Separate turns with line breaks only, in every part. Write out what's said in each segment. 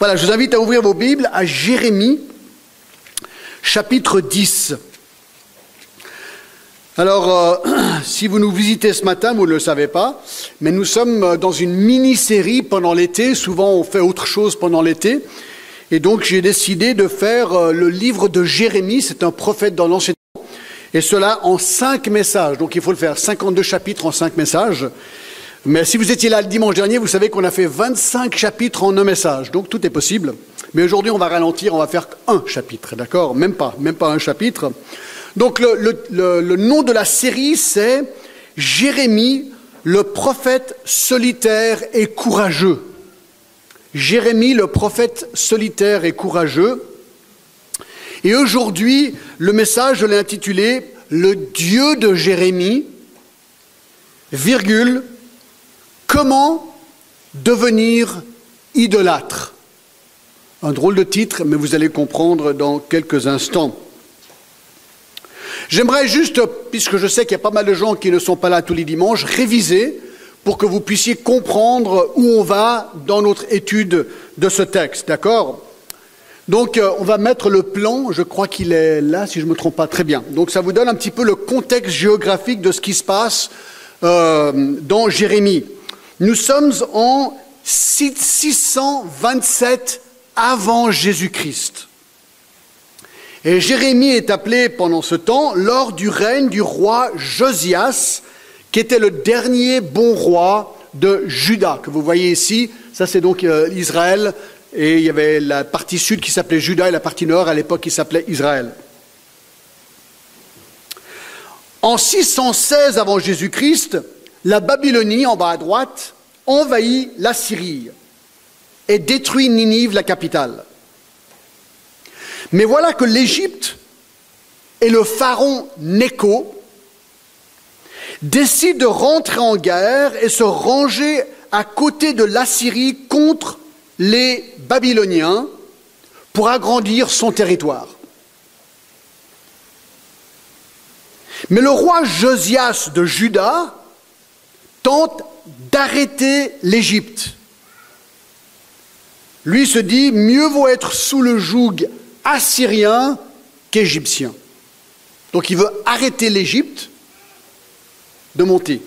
Voilà, je vous invite à ouvrir vos Bibles à Jérémie, chapitre 10. Alors, euh, si vous nous visitez ce matin, vous ne le savez pas, mais nous sommes dans une mini-série pendant l'été. Souvent, on fait autre chose pendant l'été. Et donc, j'ai décidé de faire euh, le livre de Jérémie. C'est un prophète dans l'Ancien Et cela en cinq messages. Donc, il faut le faire 52 chapitres en cinq messages. Mais si vous étiez là le dimanche dernier, vous savez qu'on a fait 25 chapitres en un message, donc tout est possible. Mais aujourd'hui, on va ralentir, on va faire un chapitre, d'accord? Même pas, même pas un chapitre. Donc le, nom de la série, c'est Jérémie, le prophète solitaire et courageux. Jérémie, le prophète solitaire et courageux. Et aujourd'hui, le message, je l'ai intitulé Le Dieu de Jérémie, virgule, Comment devenir idolâtre? Un drôle de titre, mais vous allez comprendre dans quelques instants. J'aimerais juste, puisque je sais qu'il y a pas mal de gens qui ne sont pas là tous les dimanches, réviser pour que vous puissiez comprendre où on va dans notre étude de ce texte, d'accord? Donc euh, on va mettre le plan, je crois qu'il est là, si je ne me trompe pas, très bien. Donc ça vous donne un petit peu le contexte géographique de ce qui se passe euh, dans Jérémie. Nous sommes en 627 avant Jésus-Christ. Et Jérémie est appelé pendant ce temps lors du règne du roi Josias, qui était le dernier bon roi de Juda, que vous voyez ici. Ça, c'est donc euh, Israël. Et il y avait la partie sud qui s'appelait Juda et la partie nord à l'époque qui s'appelait Israël. En 616 avant Jésus-Christ, la Babylonie, en bas à droite, envahit la Syrie et détruit Ninive, la capitale. Mais voilà que l'Égypte et le pharaon Néco décident de rentrer en guerre et se ranger à côté de l'Assyrie contre les Babyloniens pour agrandir son territoire. Mais le roi Josias de Juda tente d'arrêter l'Égypte. Lui se dit, mieux vaut être sous le joug assyrien qu'égyptien. Donc il veut arrêter l'Égypte de monter.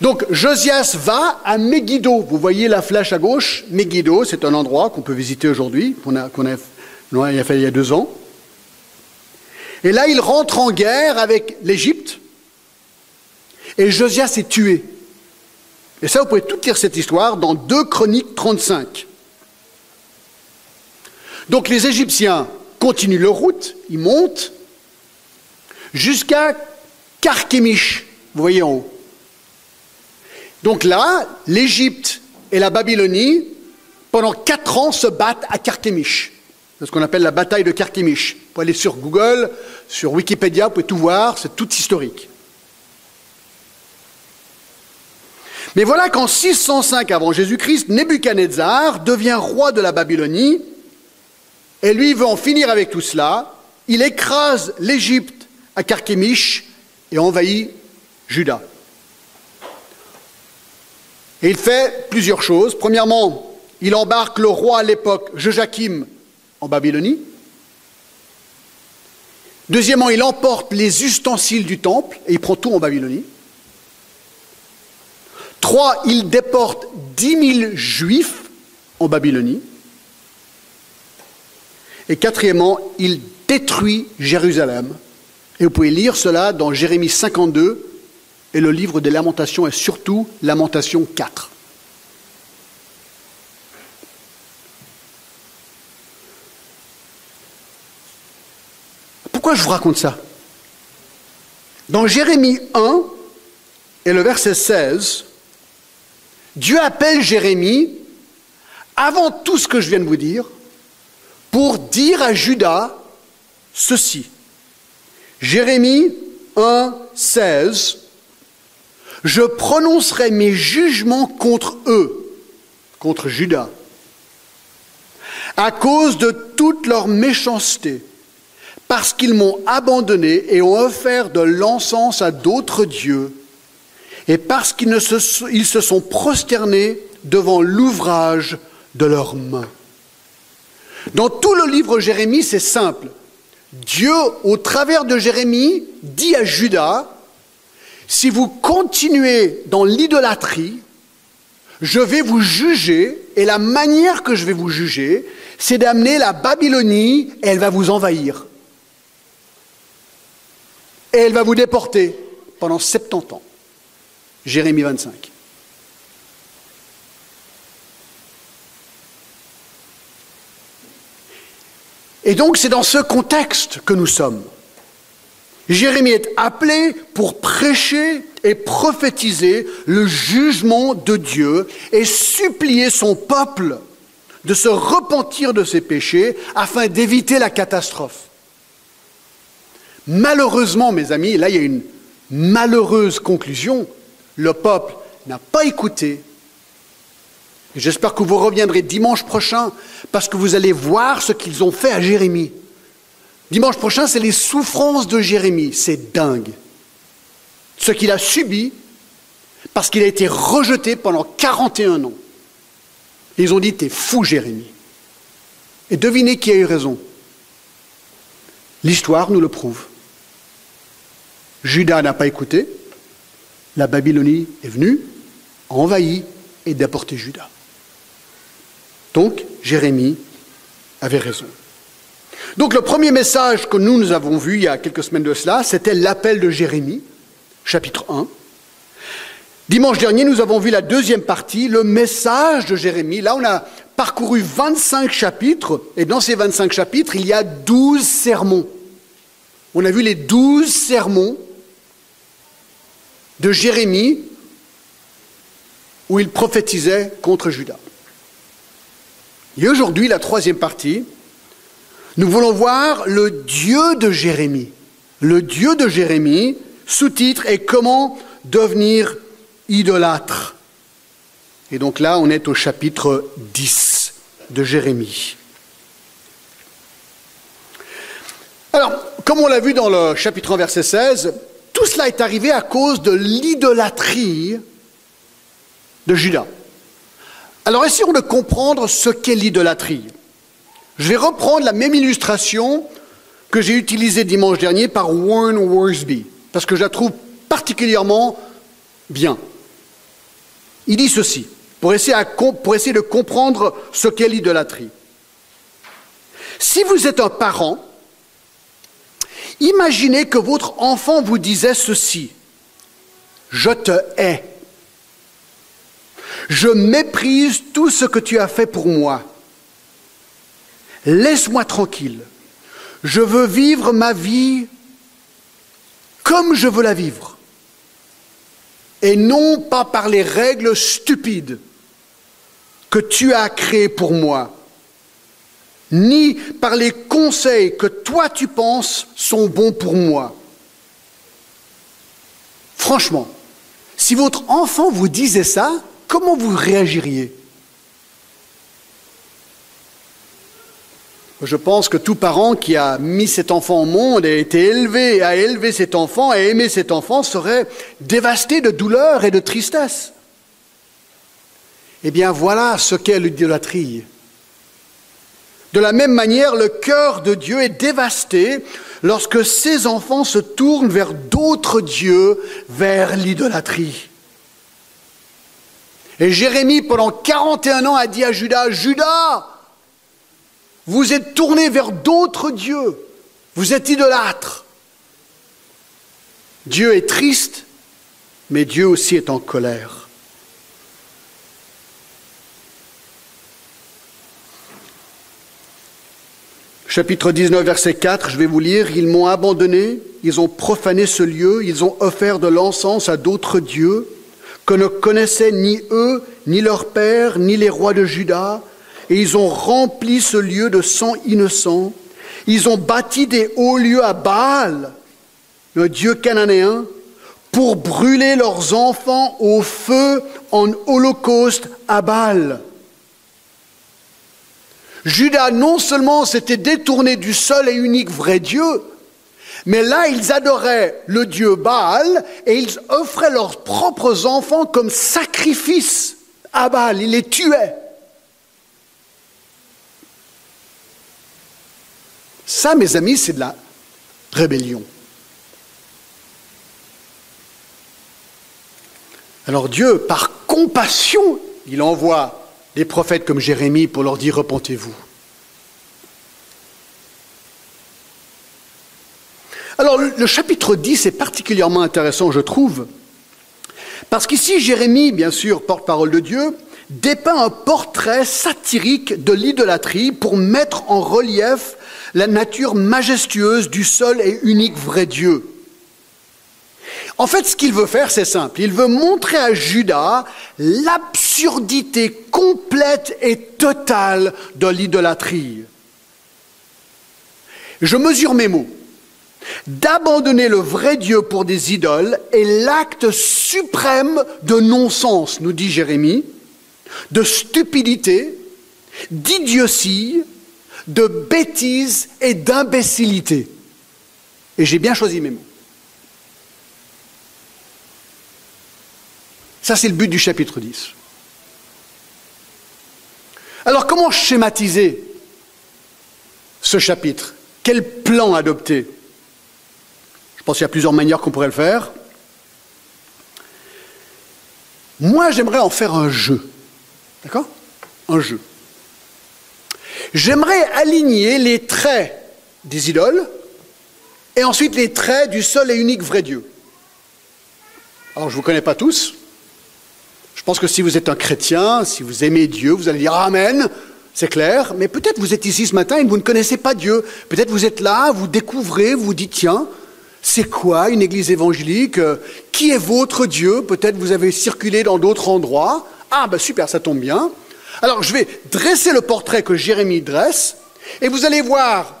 Donc Josias va à Megiddo. Vous voyez la flèche à gauche? Megiddo, c'est un endroit qu'on peut visiter aujourd'hui, qu'on a, a fait il y a deux ans. Et là, il rentre en guerre avec l'Égypte. Et Josias est tué. Et ça, vous pouvez tout lire cette histoire dans 2 Chroniques 35. Donc les Égyptiens continuent leur route, ils montent jusqu'à Carchemish, vous voyez en haut. Donc là, l'Égypte et la Babylonie, pendant quatre ans, se battent à Carchemish. C'est ce qu'on appelle la bataille de Carchemish. Vous pouvez aller sur Google, sur Wikipédia, vous pouvez tout voir, c'est tout historique. Mais voilà qu'en 605 avant Jésus-Christ, Nebuchadnezzar devient roi de la Babylonie, et lui veut en finir avec tout cela. Il écrase l'Égypte à Carchemish et envahit Juda. Et il fait plusieurs choses. Premièrement, il embarque le roi à l'époque, Joachim, en Babylonie. Deuxièmement, il emporte les ustensiles du temple et il prend tout en Babylonie. Trois, il déporte dix mille juifs en Babylonie. Et quatrièmement, il détruit Jérusalem. Et vous pouvez lire cela dans Jérémie 52 et le livre des lamentations et surtout Lamentation 4. Pourquoi je vous raconte ça? Dans Jérémie 1 et le verset 16, Dieu appelle Jérémie, avant tout ce que je viens de vous dire, pour dire à Judas ceci. Jérémie 1, 16, je prononcerai mes jugements contre eux, contre Judas, à cause de toute leur méchanceté, parce qu'ils m'ont abandonné et ont offert de l'encens à d'autres dieux et parce qu'ils se, sont prosternés devant l'ouvrage de leurs mains. Dans tout le livre Jérémie, c'est simple. Dieu, au travers de Jérémie, dit à Judas, si vous continuez dans l'idolâtrie, je vais vous juger, et la manière que je vais vous juger, c'est d'amener la Babylonie, et elle va vous envahir. Et elle va vous déporter pendant 70 ans. Jérémie 25. Et donc c'est dans ce contexte que nous sommes. Jérémie est appelé pour prêcher et prophétiser le jugement de Dieu et supplier son peuple de se repentir de ses péchés afin d'éviter la catastrophe. Malheureusement, mes amis, là il y a une malheureuse conclusion, le peuple n'a pas écouté. J'espère que vous reviendrez dimanche prochain parce que vous allez voir ce qu'ils ont fait à Jérémie. Dimanche prochain, c'est les souffrances de Jérémie. C'est dingue. Ce qu'il a subi parce qu'il a été rejeté pendant 41 ans. ils ont dit, t'es fou Jérémie. Et devinez qui a eu raison. L'histoire nous le prouve. Judas n'a pas écouté. La Babylonie est venue, a envahi et déporté Judas. Donc, Jérémie avait raison. Donc le premier message que nous, nous avons vu il y a quelques semaines de cela, c'était l'appel de Jérémie, chapitre 1. Dimanche dernier, nous avons vu la deuxième partie, le message de Jérémie. Là, on a parcouru 25 chapitres, et dans ces 25 chapitres, il y a 12 sermons. On a vu les 12 sermons de Jérémie où il prophétisait contre Judas. Et aujourd'hui, la troisième partie, nous voulons voir le Dieu de Jérémie. Le Dieu de Jérémie, sous-titre, est comment devenir idolâtre. Et donc là, on est au chapitre 10 de Jérémie. Alors, comme on l'a vu dans le chapitre 1, verset 16, tout cela est arrivé à cause de l'idolâtrie de Judas. Alors essayons de comprendre ce qu'est l'idolâtrie. Je vais reprendre la même illustration que j'ai utilisée dimanche dernier par Warren Worsby, parce que je la trouve particulièrement bien. Il dit ceci, pour essayer, pour essayer de comprendre ce qu'est l'idolâtrie. Si vous êtes un parent, imaginez que votre enfant vous disait ceci, je te hais, je méprise tout ce que tu as fait pour moi. Laisse-moi tranquille. Je veux vivre ma vie comme je veux la vivre. Et non pas par les règles stupides que tu as créées pour moi, ni par les conseils que toi tu penses sont bons pour moi. Franchement, si votre enfant vous disait ça, comment vous réagiriez? Je pense que tout parent qui a mis cet enfant au monde et a été élevé, a élevé cet enfant, a aimé cet enfant, serait dévasté de douleur et de tristesse. Eh bien voilà ce qu'est l'idolâtrie. De la même manière, le cœur de Dieu est dévasté lorsque ses enfants se tournent vers d'autres dieux, vers l'idolâtrie. Et Jérémie, pendant 41 ans, a dit à Judas, Judas, vous êtes tourné vers d'autres dieux. Vous êtes idolâtre. Dieu est triste, mais Dieu aussi est en colère. Chapitre 19, verset 4, je vais vous lire, Ils m'ont abandonné, ils ont profané ce lieu, ils ont offert de l'encens à d'autres dieux que ne connaissaient ni eux, ni leur père, ni les rois de Juda, et ils ont rempli ce lieu de sang innocent. Ils ont bâti des hauts lieux à Baal, le dieu cananéen, pour brûler leurs enfants au feu en holocauste à Baal. Judas non seulement s'était détourné du seul et unique vrai Dieu, mais là ils adoraient le dieu Baal et ils offraient leurs propres enfants comme sacrifice à Baal, il les tuait. Ça, mes amis, c'est de la rébellion. Alors Dieu, par compassion, il envoie des prophètes comme Jérémie pour leur dire repentez-vous. Alors le chapitre 10 est particulièrement intéressant, je trouve, parce qu'ici Jérémie, bien sûr, porte-parole de Dieu, dépeint un portrait satirique de l'idolâtrie pour mettre en relief la nature majestueuse du seul et unique vrai Dieu. En fait, ce qu'il veut faire, c'est simple. Il veut montrer à Judas l'absurdité complète et totale de l'idolâtrie. Je mesure mes mots. D'abandonner le vrai Dieu pour des idoles est l'acte suprême de non-sens, nous dit Jérémie, de stupidité, d'idiotie, de bêtise et d'imbécilité. Et j'ai bien choisi mes mots. Ça, c'est le but du chapitre 10. Alors, comment schématiser ce chapitre? Quel plan adopter? Je pense qu'il y a plusieurs manières qu'on pourrait le faire. Moi, j'aimerais en faire un jeu. D'accord? Un jeu. J'aimerais aligner les traits des idoles et ensuite les traits du seul et unique vrai Dieu. Alors, je ne vous connais pas tous. Je pense que si vous êtes un chrétien, si vous aimez Dieu, vous allez dire Amen, c'est clair, mais peut-être vous êtes ici ce matin et vous ne connaissez pas Dieu. Peut-être vous êtes là, vous découvrez, vous dites Tiens, c'est quoi une église évangélique? Qui est votre Dieu? Peut-être vous avez circulé dans d'autres endroits. Ah, ben super, ça tombe bien. Alors je vais dresser le portrait que Jérémie dresse et vous allez voir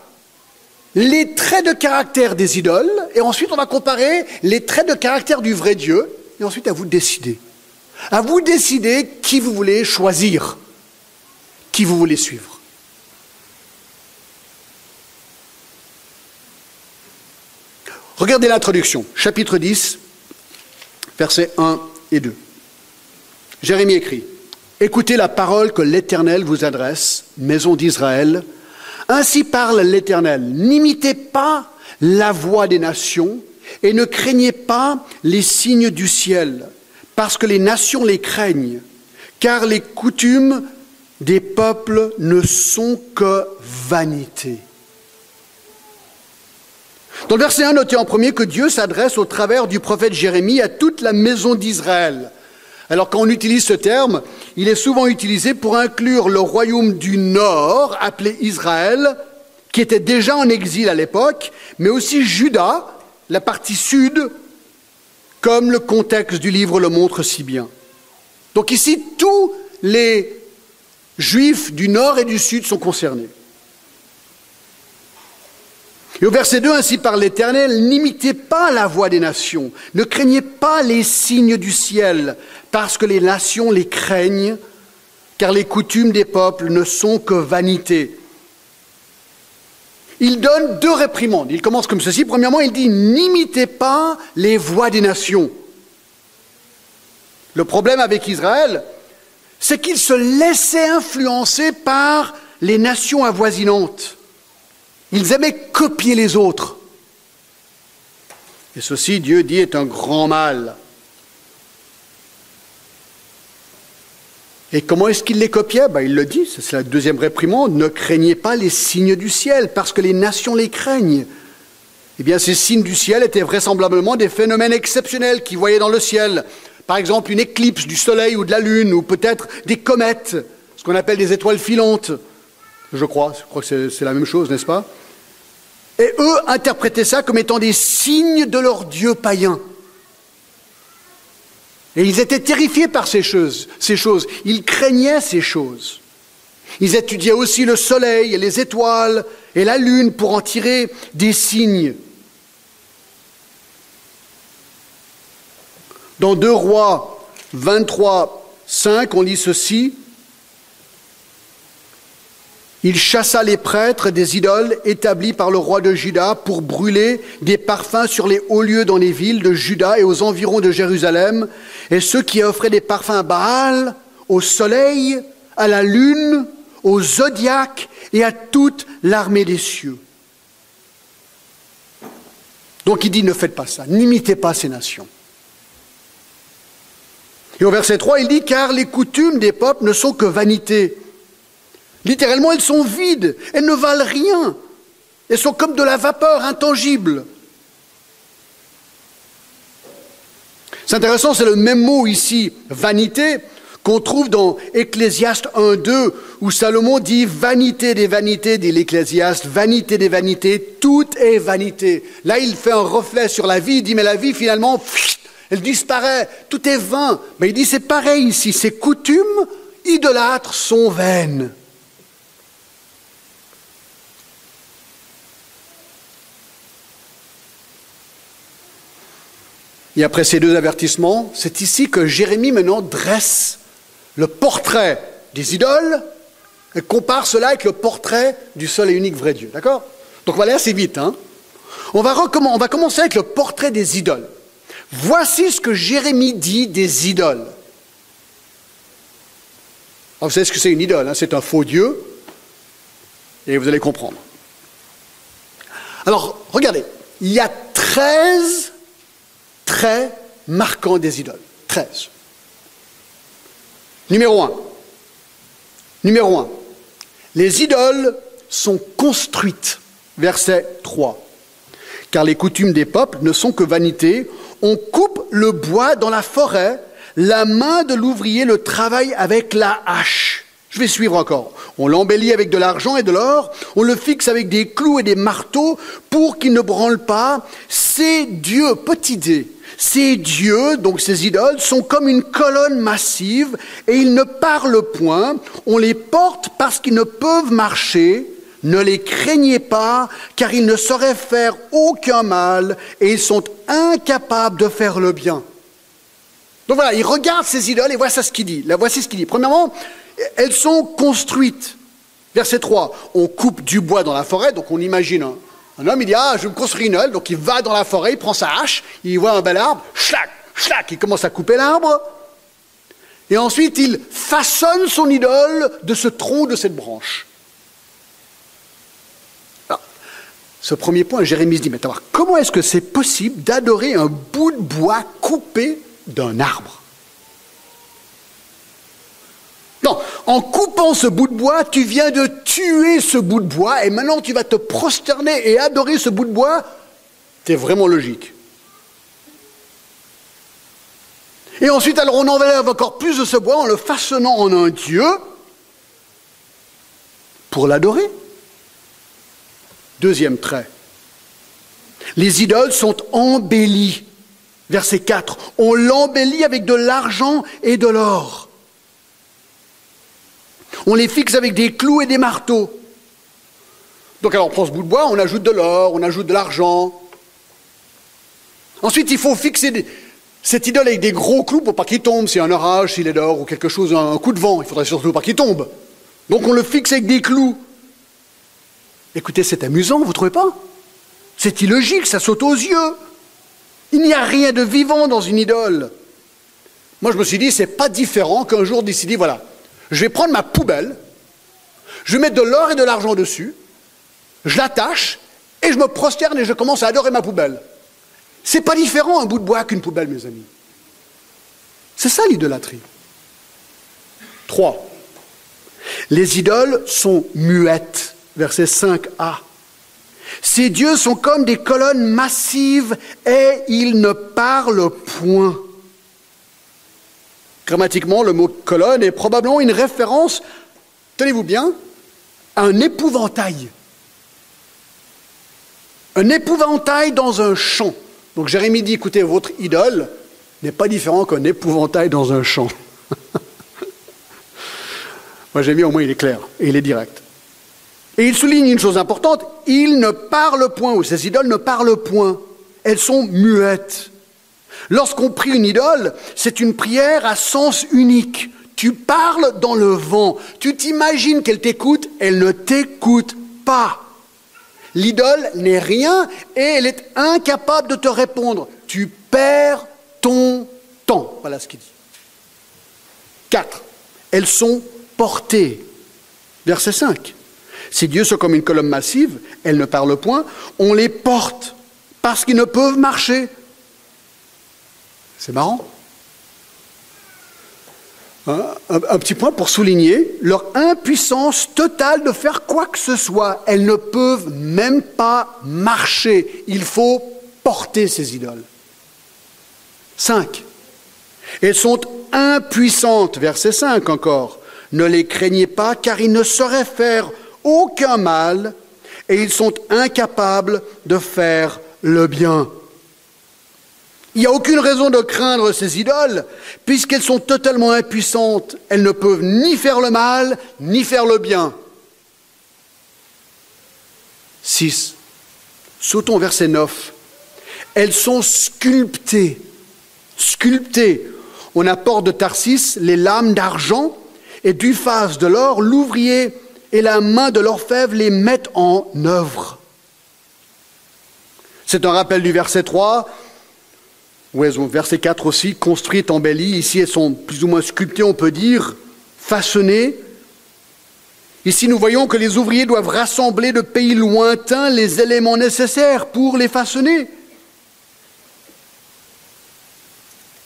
les traits de caractère des idoles et ensuite on va comparer les traits de caractère du vrai Dieu et ensuite à vous décider. À vous décider qui vous voulez choisir, qui vous voulez suivre. Regardez l'introduction, chapitre 10, versets 1 et 2. Jérémie écrit, Écoutez la parole que l'Éternel vous adresse, maison d'Israël. Ainsi parle l'Éternel, n'imitez pas la voix des nations et ne craignez pas les signes du ciel parce que les nations les craignent, car les coutumes des peuples ne sont que vanité. Dans le verset 1, notez en premier que Dieu s'adresse au travers du prophète Jérémie à toute la maison d'Israël. Alors quand on utilise ce terme, il est souvent utilisé pour inclure le royaume du nord, appelé Israël, qui était déjà en exil à l'époque, mais aussi Juda, la partie sud, comme le contexte du livre le montre si bien. Donc ici, tous les juifs du nord et du sud sont concernés. Et au verset 2, ainsi par l'Éternel, n'imitez pas la voix des nations, ne craignez pas les signes du ciel, parce que les nations les craignent, car les coutumes des peuples ne sont que vanité il donne deux réprimandes. Il commence comme ceci. Premièrement, il dit N'imitez pas les voix des nations. Le problème avec Israël, c'est qu'il se laissait influencer par les nations avoisinantes. Ils aimaient copier les autres. Et ceci, Dieu dit, est un grand mal. Et comment est-ce qu'il les copiait ben, Il le dit, c'est la deuxième réprimande, ne craignez pas les signes du ciel, parce que les nations les craignent. Eh bien, ces signes du ciel étaient vraisemblablement des phénomènes exceptionnels qu'ils voyaient dans le ciel. Par exemple, une éclipse du soleil ou de la lune, ou peut-être des comètes, ce qu'on appelle des étoiles filantes. Je crois, je crois que c'est la même chose, n'est-ce pas? Et eux interprétaient ça comme étant des signes de leur Dieu païen. Et ils étaient terrifiés par ces choses, ces choses. Ils craignaient ces choses. Ils étudiaient aussi le soleil et les étoiles et la lune pour en tirer des signes. Dans 2 Rois 23, 5, on lit ceci. Il chassa les prêtres des idoles établis par le roi de Juda pour brûler des parfums sur les hauts lieux dans les villes de Juda et aux environs de Jérusalem. Et ceux qui offraient des parfums à Baal au soleil, à la lune, au zodiaque et à toute l'armée des cieux. Donc il dit ne faites pas ça, n'imitez pas ces nations. Et au verset 3, il dit car les coutumes des peuples ne sont que vanité. Littéralement, elles sont vides, elles ne valent rien. Elles sont comme de la vapeur intangible. C'est intéressant, c'est le même mot ici, vanité, qu'on trouve dans Ecclésiaste 1.2, où Salomon dit vanité des vanités, dit l'Ecclésiaste, vanité des vanités, tout est vanité. Là, il fait un reflet sur la vie, il dit, mais la vie, finalement, elle disparaît, tout est vain. Mais il dit, c'est pareil ici, ces coutumes idolâtres sont vaines. Et après ces deux avertissements, c'est ici que Jérémie maintenant dresse le portrait des idoles et compare cela avec le portrait du seul et unique vrai Dieu. D'accord? Donc on va aller assez vite. Hein on, va commencer avec le portrait des idoles. Voici ce que Jérémie dit des idoles. vous savez ce que c'est une idole, hein? C'est un faux Dieu, et vous allez comprendre. Alors, regardez, il y a 13 très marquant des idoles. 13. Numéro 1. Numéro 1. Les idoles sont construites. Verset 3. Car les coutumes des peuples ne sont que vanité. On coupe le bois dans la forêt, la main de l'ouvrier le travaille avec la hache. Je vais suivre encore. On l'embellit avec de l'argent et de l'or, on le fixe avec des clous et des marteaux pour qu'il ne branle pas. C'est Dieu, petite idée, ces dieux, donc ces idoles, sont comme une colonne massive et ils ne parlent point. On les porte parce qu'ils ne peuvent marcher. Ne les craignez pas, car ils ne sauraient faire aucun mal et ils sont incapables de faire le bien. Donc voilà, il regarde ces idoles et voici ce qu'il dit. Là, voici ce qu'il dit. Premièrement, elles sont construites. Verset 3, on coupe du bois dans la forêt, donc on imagine un, un homme, il dit, ah, je me construire une halle. Donc il va dans la forêt, il prend sa hache, il voit un bel arbre, schlac, schlac, il commence à couper l'arbre. Et ensuite, il façonne son idole de ce tronc, de cette branche. Ce premier point, Jérémie se dit, mais comment est-ce que c'est possible d'adorer un bout de bois coupé d'un arbre? En coupant ce bout de bois, tu viens de tuer ce bout de bois et maintenant tu vas te prosterner et adorer ce bout de bois. C'est vraiment logique. Et ensuite, alors on enlève encore plus de ce bois en le façonnant en un Dieu pour l'adorer. Deuxième trait. Les idoles sont embellies. Verset 4. On l'embellit avec de l'argent et de l'or. On les fixe avec des clous et des marteaux. Donc alors on prend ce bout de bois, on ajoute de l'or, on ajoute de l'argent. Ensuite, il faut fixer cette idole avec des gros clous pour pas qu'il tombe, a un orage, s'il est d'or ou quelque chose, un coup de vent, il faudrait surtout pas qu'il tombe. Donc on le fixe avec des clous. Écoutez, c'est amusant, vous ne trouvez pas? C'est illogique, ça saute aux yeux. Il n'y a rien de vivant dans une idole. Moi, je me suis dit, c'est pas différent qu'un jour décider, voilà, je vais prendre ma poubelle, je vais mettre de l'or et de l'argent dessus, je l'attache et je me prosterne et je commence à adorer ma poubelle. C'est pas différent un bout de bois qu'une poubelle, mes amis. C'est ça l'idolâtrie. 3. Les idoles sont muettes. Verset 5a. Ces dieux sont comme des colonnes massives et ils ne parlent point. Grammatiquement, le mot colonne est probablement une référence, tenez-vous bien, à un épouvantail. Un épouvantail dans un champ. Donc Jérémie dit, écoutez, votre idole n'est pas différent qu'un épouvantail dans un champ. Moi j'ai mis au moins il est clair et il est direct. Et il souligne une chose importante, il ne parle point, ou ces idoles ne parlent point. Elles sont muettes. Lorsqu'on prie une idole, c'est une prière à sens unique. Tu parles dans le vent. Tu t'imagines qu'elle t'écoute, elle ne t'écoute pas. L'idole n'est rien et elle est incapable de te répondre. Tu perds ton temps. Voilà ce qu'il dit. 4. elles sont portées. Verset 5. Ces dieux sont comme une colonne massive, elles ne parlent point, on les porte parce qu'ils ne peuvent marcher. C'est marrant. Un, un, petit point pour souligner leur impuissance totale de faire quoi que ce soit. Elles ne peuvent même pas marcher. Il faut porter ces idoles. 5. Elles sont impuissantes, verset 5 encore. Ne les craignez pas, car ils ne sauraient faire aucun mal, et ils sont incapables de faire le bien. Il n'y a aucune raison de craindre ces idoles, puisqu'elles sont totalement impuissantes. Elles ne peuvent ni faire le mal, ni faire le bien. 6. Sautons au verset 9. Elles sont sculptées. Sculptées. On apporte de Tarsis les lames d'argent et du phase de l'or. L'ouvrier et la main de l'orfèvre les mettent en œuvre. C'est un rappel du verset 3. Verset 4 aussi, construites, embellies. Ici, elles sont plus ou moins sculptées, on peut dire, façonnées. Ici, nous voyons que les ouvriers doivent rassembler de pays lointains les éléments nécessaires pour les façonner.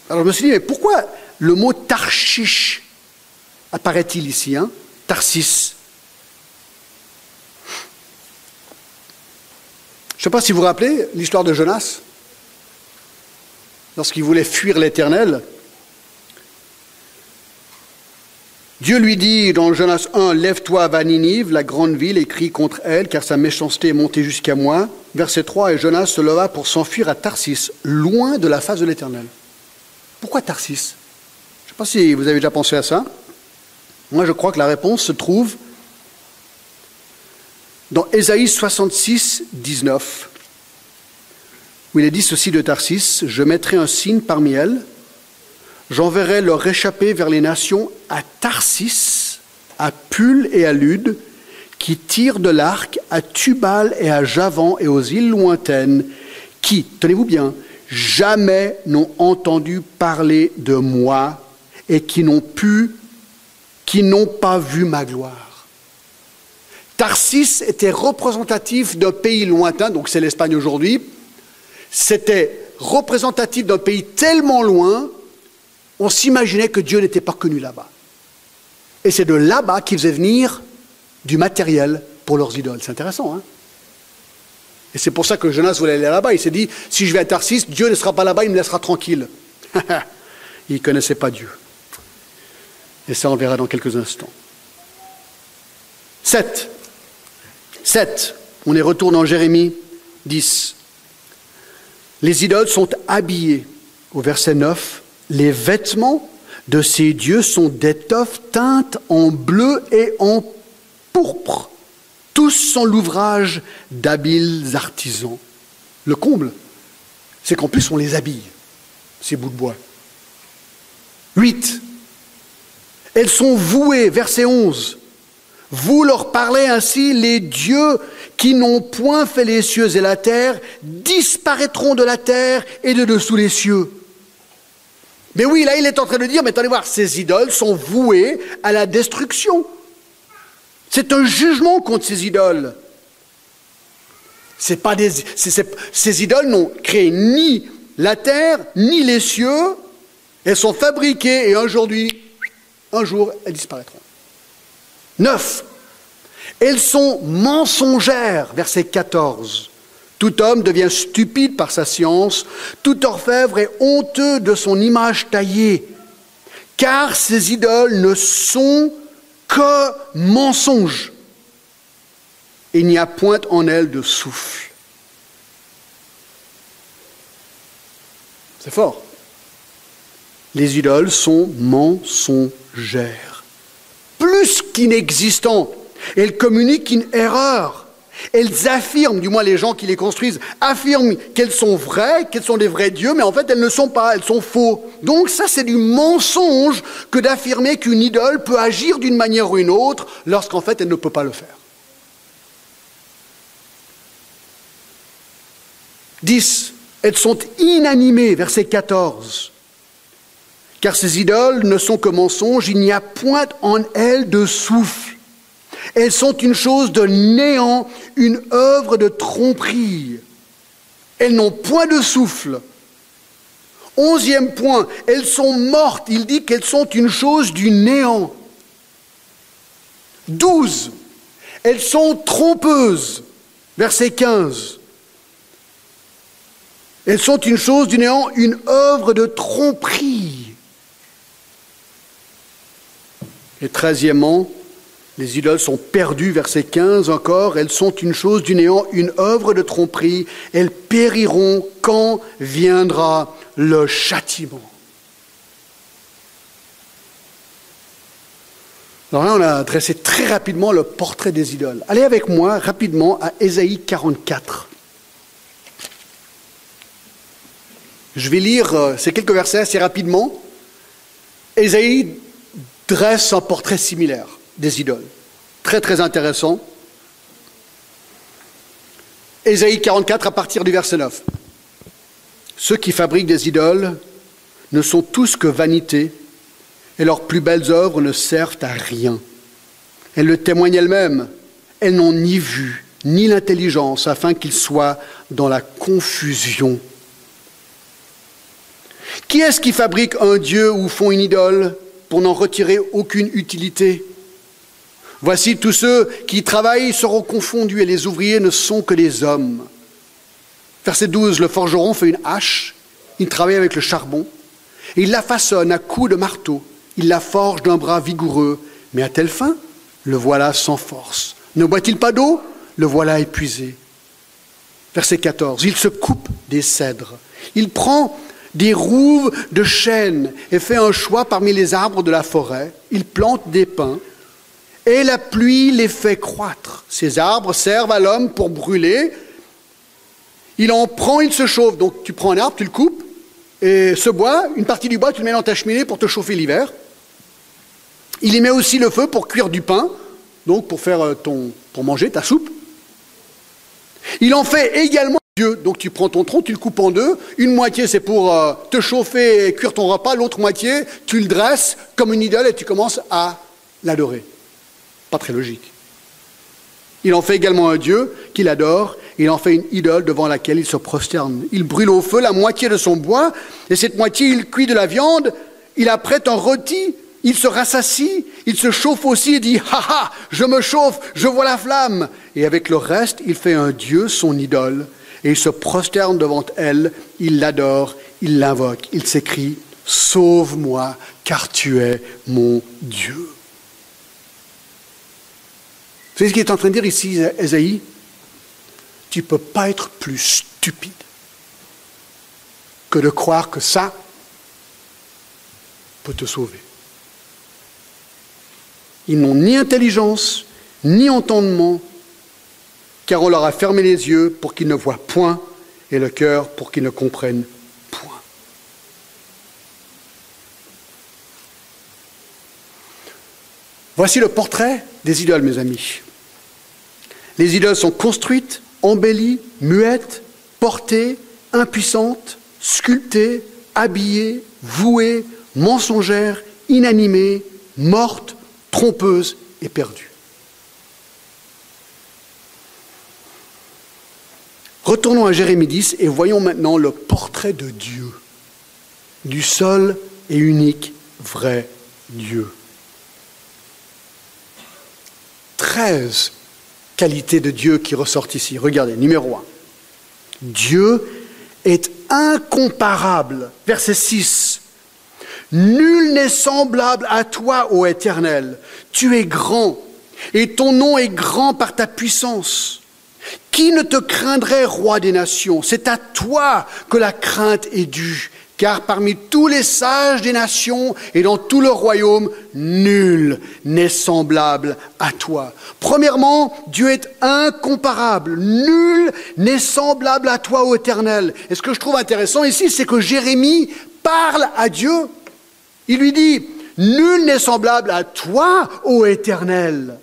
Alors je me suis dit, mais pourquoi le mot Tarshish apparaît-il ici hein? Tarsis. Je ne sais pas si vous vous rappelez l'histoire de Jonas. Lorsqu'il voulait fuir l'Éternel, Dieu lui dit dans Jonas 1, Lève-toi, va Ninive, la grande ville, et crie contre elle, car sa méchanceté est montée jusqu'à moi. Verset 3, et Jonas se leva pour s'enfuir à Tarsis, loin de la face de l'Éternel. Pourquoi Tarsis? Je ne sais pas si vous avez déjà pensé à ça. Moi, je crois que la réponse se trouve dans Ésaïe 66, 19, où il est dit ceci de Tarsis Je mettrai un signe parmi elles, j'enverrai leur échapper vers les nations à Tarsis, à Pul et à Lude, qui tirent de l'arc à Tubal et à Javan et aux îles lointaines, qui, tenez-vous bien, jamais n'ont entendu parler de moi et qui n'ont pu, qui n'ont pas vu ma gloire. Tarsis était représentatif d'un pays lointain, donc c'est l'Espagne aujourd'hui. C'était représentatif d'un pays tellement loin, on s'imaginait que Dieu n'était pas connu là-bas. Et c'est de là-bas qu'ils faisaient venir du matériel pour leurs idoles. C'est intéressant, hein et c'est pour ça que Jonas voulait aller là-bas. Il s'est dit, si je vais à Tarsis, Dieu ne sera pas là-bas, il me laissera tranquille. il ne connaissait pas Dieu. Et ça, on verra dans quelques instants. 7. 7. On est retourné en Jérémie 10. Les idoles sont habillées. Au verset 9, les vêtements de ces dieux sont d'étoffes teintes en bleu et en pourpre. Tous sont l'ouvrage d'habiles artisans. Le comble, c'est qu'en plus on les habille, ces bouts de bois. 8. Elles sont vouées, verset 11. Vous leur parlez ainsi, les dieux qui n'ont point fait les cieux et la terre disparaîtront de la terre et de dessous les cieux. Mais oui, là il est en train de dire, mais attendez voir, ces idoles sont vouées à la destruction. C'est un jugement contre ces idoles. Ces idoles n'ont créé ni la terre, ni les cieux. Elles sont fabriquées et aujourd'hui, un jour, elles disparaîtront. Neuf. Elles sont mensongères, verset 14. Tout homme devient stupide par sa science, tout orfèvre est honteux de son image taillée, car ces idoles ne sont que mensonge. Il n'y a point en elle de souffle. C'est fort. Les idoles sont mensongères. Plus qu'inexistantes. Elles communiquent une erreur. Elles affirment, du moins les gens qui les construisent, affirment qu'elles sont vraies, qu'elles sont des vrais dieux, mais en fait elles ne sont pas, elles sont faux. Donc ça c'est du mensonge que d'affirmer qu'une idole peut agir d'une manière ou une autre lorsqu'en fait elle ne peut pas le faire. 10. Elles sont inanimées, verset 14. Car ces idoles ne sont que mensonges, il n'y a point en elles de souffle. Elles sont une chose de néant, une œuvre de tromperie. Elles n'ont point de souffle. Onzième point, elles sont mortes. Il dit qu'elles sont une chose du néant. Douze, elles sont trompeuses. Verset 15. Elles sont une chose du néant, une œuvre de tromperie. Et treizièmement, les idoles sont perdues, verset 15 encore, elles sont une chose du néant, une œuvre de tromperie, elles périront quand viendra le châtiment. Alors là, on a dressé très rapidement le portrait des idoles. Allez avec moi rapidement à Ésaïe 44. Je vais lire euh, ces quelques versets assez rapidement. Ésaïe dresse un portrait similaire des idoles. Très très intéressant. Ésaïe 44 à partir du verset 9. Ceux qui fabriquent des idoles ne sont tous que vanité, et leurs plus belles œuvres ne servent à rien. Elles le témoignent elles-mêmes. Elles n'ont ni vue ni l'intelligence afin qu'ils soient dans la confusion. Qui est-ce qui fabrique un dieu ou font une idole? Pour n'en retirer aucune utilité Voici tous ceux qui travaillent seront confondus et les ouvriers ne sont que des hommes. Verset 12, le forgeron fait une hache, il travaille avec le charbon, il la façonne à coups de marteau, il la forge d'un bras vigoureux, mais à telle fin, le voilà sans force. Ne boit-il pas d'eau? Le voilà épuisé. Verset 14, il se coupe des cèdres, il prend des rouves de chêne et fait un choix parmi les arbres de la forêt, il plante des pins, et la pluie les fait croître. Ces arbres servent à l'homme pour brûler. Il en prend, il se chauffe. Donc tu prends un arbre, tu le coupes, et ce bois, une partie du bois, tu le mets dans ta cheminée pour te chauffer l'hiver. Il y met aussi le feu pour cuire du pain, donc pour faire euh, ton, pour manger ta soupe. Il en fait également Dieu. Donc tu prends ton tronc, tu le coupes en deux. Une moitié c'est pour euh, te chauffer et cuire ton repas. L'autre moitié, tu le dresses comme une idole et tu commences à l'adorer. Pas très logique. Il en fait également un Dieu qu'il adore, il en fait une idole devant laquelle il se prosterne. Il brûle au feu la moitié de son bois, et cette moitié il cuit de la viande, il apprête un rôti, il se rassassie, il se chauffe aussi et dit Ha ha, je me chauffe, je vois la flamme. Et avec le reste, il fait un Dieu, son idole, et il se prosterne devant elle, il l'adore, il l'invoque, il s'écrie Sauve-moi, car tu es mon Dieu. Savez ce qu'il est en train de dire ici, Esaïe Tu ne peux pas être plus stupide que de croire que ça peut te sauver. Ils n'ont ni intelligence, ni entendement, car on leur a fermé les yeux pour qu'ils ne voient point et le cœur pour qu'ils ne comprennent point. Voici le portrait des idoles, mes amis. Les idoles sont construites, embellies, muettes, portées, impuissantes, sculptées, habillées, vouées, mensongères, inanimées, mortes, trompeuses et perdues. Retournons à Jérémie 10 et voyons maintenant le portrait de Dieu, du seul et unique vrai Dieu. 13 qualités de Dieu qui ressortent ici. Regardez, numéro 1. Dieu est incomparable. Verset 6. Nul n'est semblable à toi, ô Éternel. Tu es grand, et ton nom est grand par ta puissance. Qui ne te craindrait, roi des nations? C'est à toi que la crainte est due, car parmi tous les sages des nations et dans tout le royaume, nul n'est semblable à toi. Premièrement, Dieu est incomparable. Nul n'est semblable à toi, ô Éternel. Et ce que je trouve intéressant ici, c'est que Jérémie parle à Dieu. Il lui dit, Nul n'est semblable à toi, ô Éternel.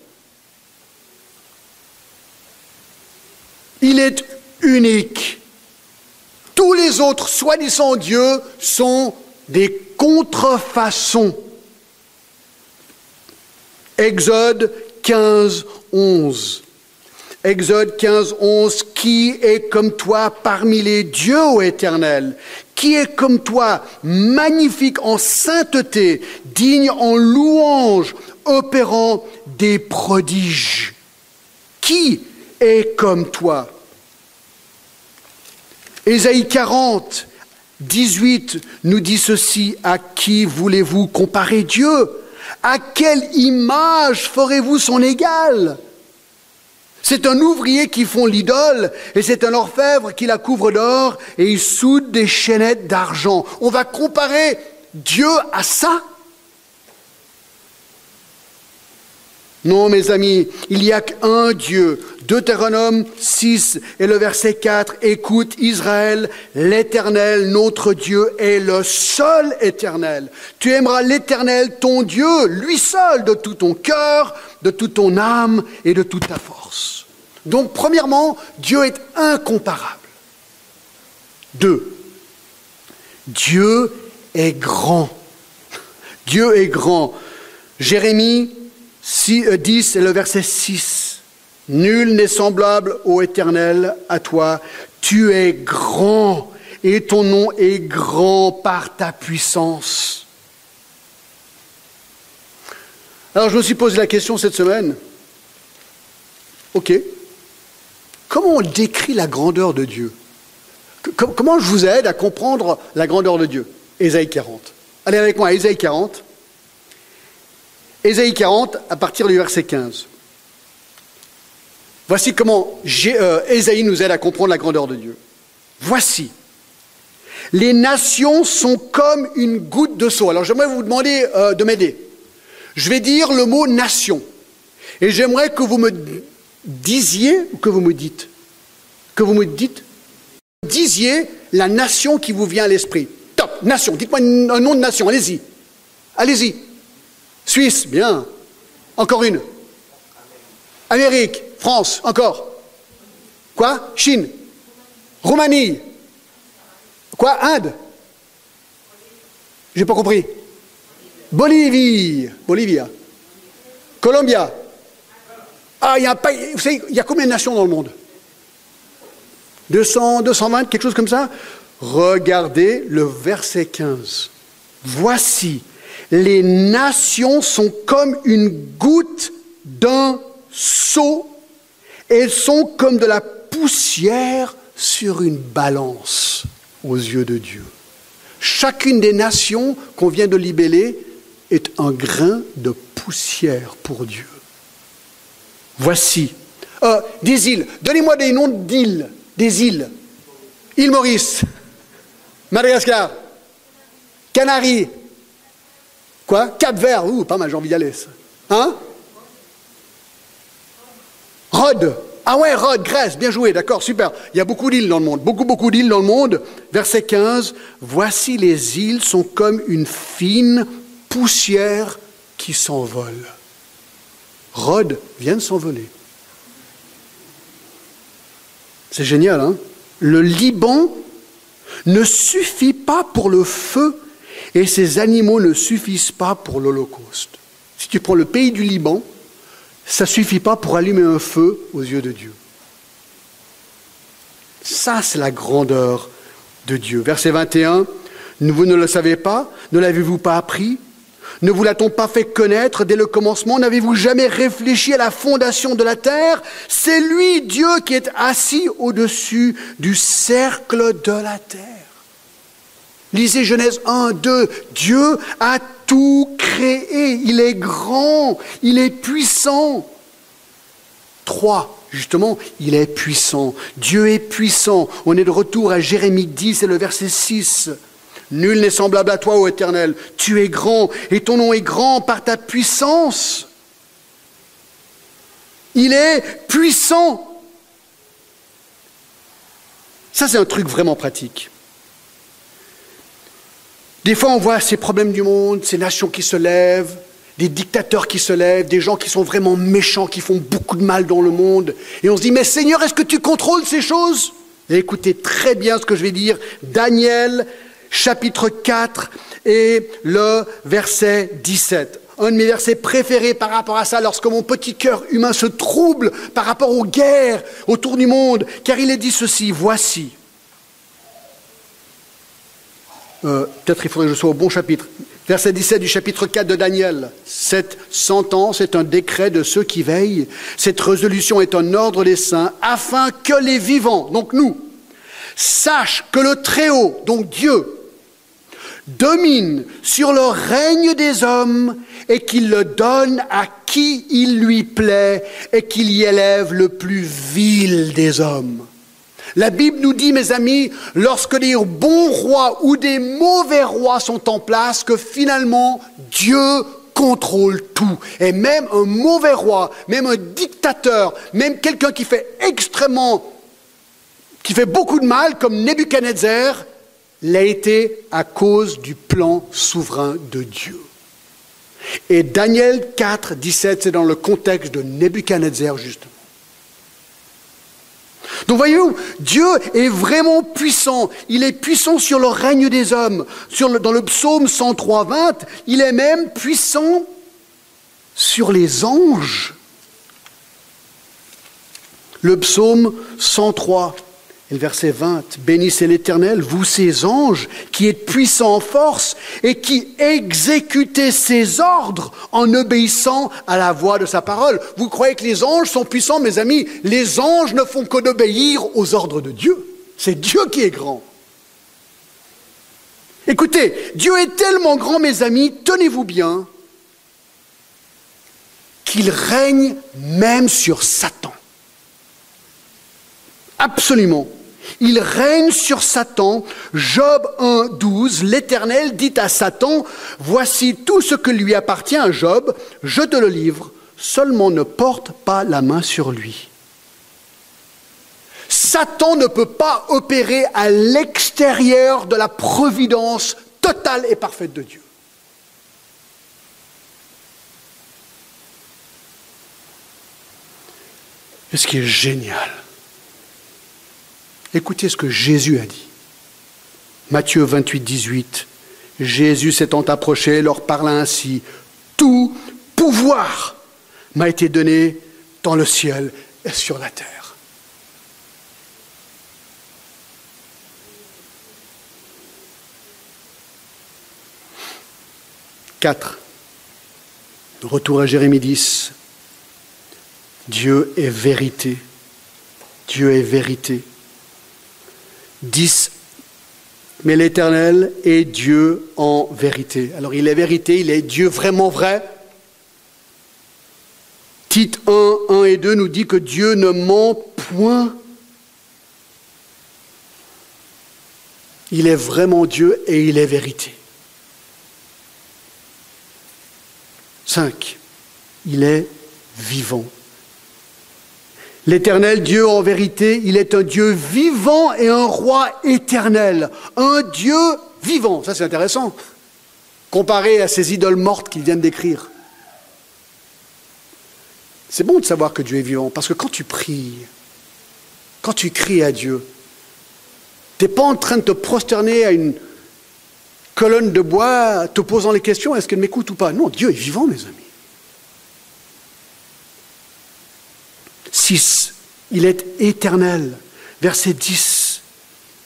Il est unique. Tous les autres soi-disant dieux sont des contrefaçon. Exode 15, 11. Exode 15, 11, qui est comme toi parmi les dieux, ô éternel? Qui est comme toi, magnifique en sainteté, digne en louange, opérant des prodiges? Qui est comme toi Ésaïe 40, 18 nous dit ceci, à qui voulez-vous comparer Dieu? À quelle image ferez-vous son égal? C'est un ouvrier qui fond l'idole et c'est un orfèvre qui la couvre d'or et il soude des chaînettes d'argent. On va comparer Dieu à ça? Non, mes amis, il n'y a qu'un Dieu. Deutéronome 6 et le verset 4, écoute Israël, l'Éternel, notre Dieu, est le seul Éternel. Tu aimeras l'Éternel, ton Dieu, lui seul, de tout ton cœur, de toute ton âme et de toute ta force. Donc, premièrement, Dieu est incomparable. Deux, Dieu est grand. Dieu est grand. Jérémie 6, 10 et le verset 6. Nul n'est semblable au Éternel à toi. Tu es grand et ton nom est grand par ta puissance. Alors je me suis posé la question cette semaine. Ok, comment on décrit la grandeur de Dieu? Comment je vous aide à comprendre la grandeur de Dieu? Ésaïe 40. Allez avec moi à Ésaïe 40. Ésaïe 40 à partir du verset 15. Voici comment euh, Ésaïe nous aide à comprendre la grandeur de Dieu. Voici, les nations sont comme une goutte de seau. Alors j'aimerais vous demander euh, de m'aider. Je vais dire le mot nation. Et j'aimerais que vous me disiez, ou que vous me dites, que vous me dites, disiez la nation qui vous vient à l'esprit. Top, nation. Dites-moi un nom de nation, allez-y. Allez-y. Suisse, bien. Encore une. Amérique, France, encore. Quoi? Chine. Roumanie. Quoi? Inde J'ai pas compris. Bolivie. Bolivia. Colombia. Ah, il y a Vous savez, il y a combien de nations dans le monde? 200, 220, quelque chose comme ça? Regardez le verset 15. Voici, les nations sont comme une goutte d'un seau. Elles sont comme de la poussière sur une balance aux yeux de Dieu. Chacune des nations qu'on vient de libeller est un grain de poussière pour Dieu. Voici. Euh, des îles. Donnez-moi des noms d'îles. Des îles. Île Maurice. Madagascar. Canaries. Quoi? Cap Vert, ouh, pas mal, j'ai envie. Hein? Rhodes. Ah ouais, Rhodes, Grèce, bien joué, d'accord, super. Il y a beaucoup d'îles dans le monde, beaucoup, beaucoup d'îles dans le monde. Verset 15, voici les îles sont comme une fine poussière qui s'envole. Rhodes vient de s'envoler. C'est génial, hein? Le Liban ne suffit pas pour le feu et ces animaux ne suffisent pas pour l'Holocauste. Si tu prends le pays du Liban, ça ne suffit pas pour allumer un feu aux yeux de Dieu. Ça, c'est la grandeur de Dieu. Verset 21, vous ne le savez pas, ne l'avez-vous pas appris? Ne vous l'a-t-on pas fait connaître dès le commencement? N'avez-vous jamais réfléchi à la fondation de la terre? C'est lui, Dieu, qui est assis au-dessus du cercle de la terre. Lisez Genèse 1, 2. Dieu a tout créé. Il est grand. Il est puissant. 3. Justement, il est puissant. Dieu est puissant. On est de retour à Jérémie 10 et le verset 6. Nul n'est semblable à toi, ô Éternel. Tu es grand et ton nom est grand par ta puissance. Il est puissant. Ça, c'est un truc vraiment pratique. Des fois, on voit ces problèmes du monde, ces nations qui se lèvent, des dictateurs qui se lèvent, des gens qui sont vraiment méchants, qui font beaucoup de mal dans le monde. Et on se dit, mais Seigneur, est-ce que tu contrôles ces choses? Écoutez très bien ce que je vais dire. Daniel chapitre 4 et le verset 17. Un de mes versets préférés par rapport à ça, lorsque mon petit cœur humain se trouble par rapport aux guerres autour du monde, car il est dit ceci, voici. Euh, peut-être il faudrait que je sois au bon chapitre. Verset 17 du chapitre 4 de Daniel. Cette sentence est un décret de ceux qui veillent. Cette résolution est un ordre des saints afin que les vivants, donc nous, sachent que le Très-Haut, donc Dieu, domine sur le règne des hommes et qu'il le donne à qui il lui plaît et qu'il y élève le plus vil des hommes. La Bible nous dit, mes amis, lorsque des bons rois ou des mauvais rois sont en place, que finalement Dieu contrôle tout. Et même un mauvais roi, même un dictateur, même quelqu'un qui fait extrêmement, qui fait beaucoup de mal, comme Nebuchadnezzar, l'a été à cause du plan souverain de Dieu. Et Daniel 4, 17, c'est dans le contexte de Nebuchadnezzar, justement. Donc voyez-vous, Dieu est vraiment puissant. Il est puissant sur le règne des hommes. dans le psaume 103, 20, il est même puissant sur les anges. Le psaume 103, et le verset 20, bénissez l'Éternel, vous ses anges, qui êtes puissants en force et qui exécutez ses ordres en obéissant à la voix de sa parole. Vous croyez que les anges sont puissants, mes amis? Les anges ne font que d'obéir aux ordres de Dieu. C'est Dieu qui est grand. Écoutez, Dieu est tellement grand, mes amis, tenez-vous bien, qu'il règne même sur Satan. Absolument. Il règne sur Satan. Job 1, 12, l'Éternel dit à Satan, Voici tout ce que lui appartient à Job, je te le livre, seulement ne porte pas la main sur lui. Satan ne peut pas opérer à l'extérieur de la providence totale et parfaite de Dieu. Et ce qui est génial, Écoutez ce que Jésus a dit. Matthieu 28, 18. Jésus s'étant approché leur parla ainsi. Tout pouvoir m'a été donné dans le ciel et sur la terre. Quatre. Retour à Jérémie 10. Dieu est vérité. Dieu est vérité. 10. Mais l'Éternel est Dieu en vérité. Alors il est vérité, il est Dieu vraiment vrai. Tite 1, 1 et 2 nous dit que Dieu ne ment point. Il est vraiment Dieu et il est vérité. 5. Il est vivant. L'éternel Dieu, en vérité, il est un Dieu vivant et un roi éternel. Un Dieu vivant. Ça, c'est intéressant. Comparé à ces idoles mortes qu'il vient d'écrire. C'est bon de savoir que Dieu est vivant, parce que quand tu pries, quand tu cries à Dieu, tu n'es pas en train de te prosterner à une colonne de bois, te posant les questions, est-ce qu'elle m'écoute ou pas? Non, Dieu est vivant, mes amis. 6. Il est éternel. Verset 10.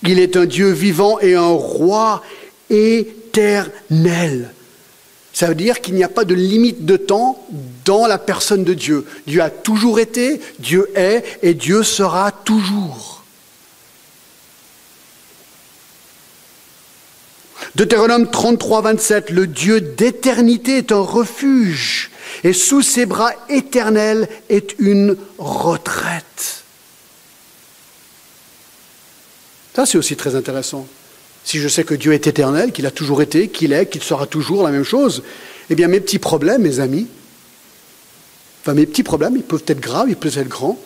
Il est un Dieu vivant et un roi éternel. Ça veut dire qu'il n'y a pas de limite de temps dans la personne de Dieu. Dieu a toujours été, Dieu est et Dieu sera toujours. Deutéronome 33, 27, le Dieu d'éternité est un refuge et sous ses bras éternels est une retraite. Ça, c'est aussi très intéressant. Si je sais que Dieu est éternel, qu'il a toujours été, qu'il est, qu'il sera toujours la même chose, eh bien mes petits problèmes, mes amis, enfin mes petits problèmes, ils peuvent être graves, ils peuvent être grands,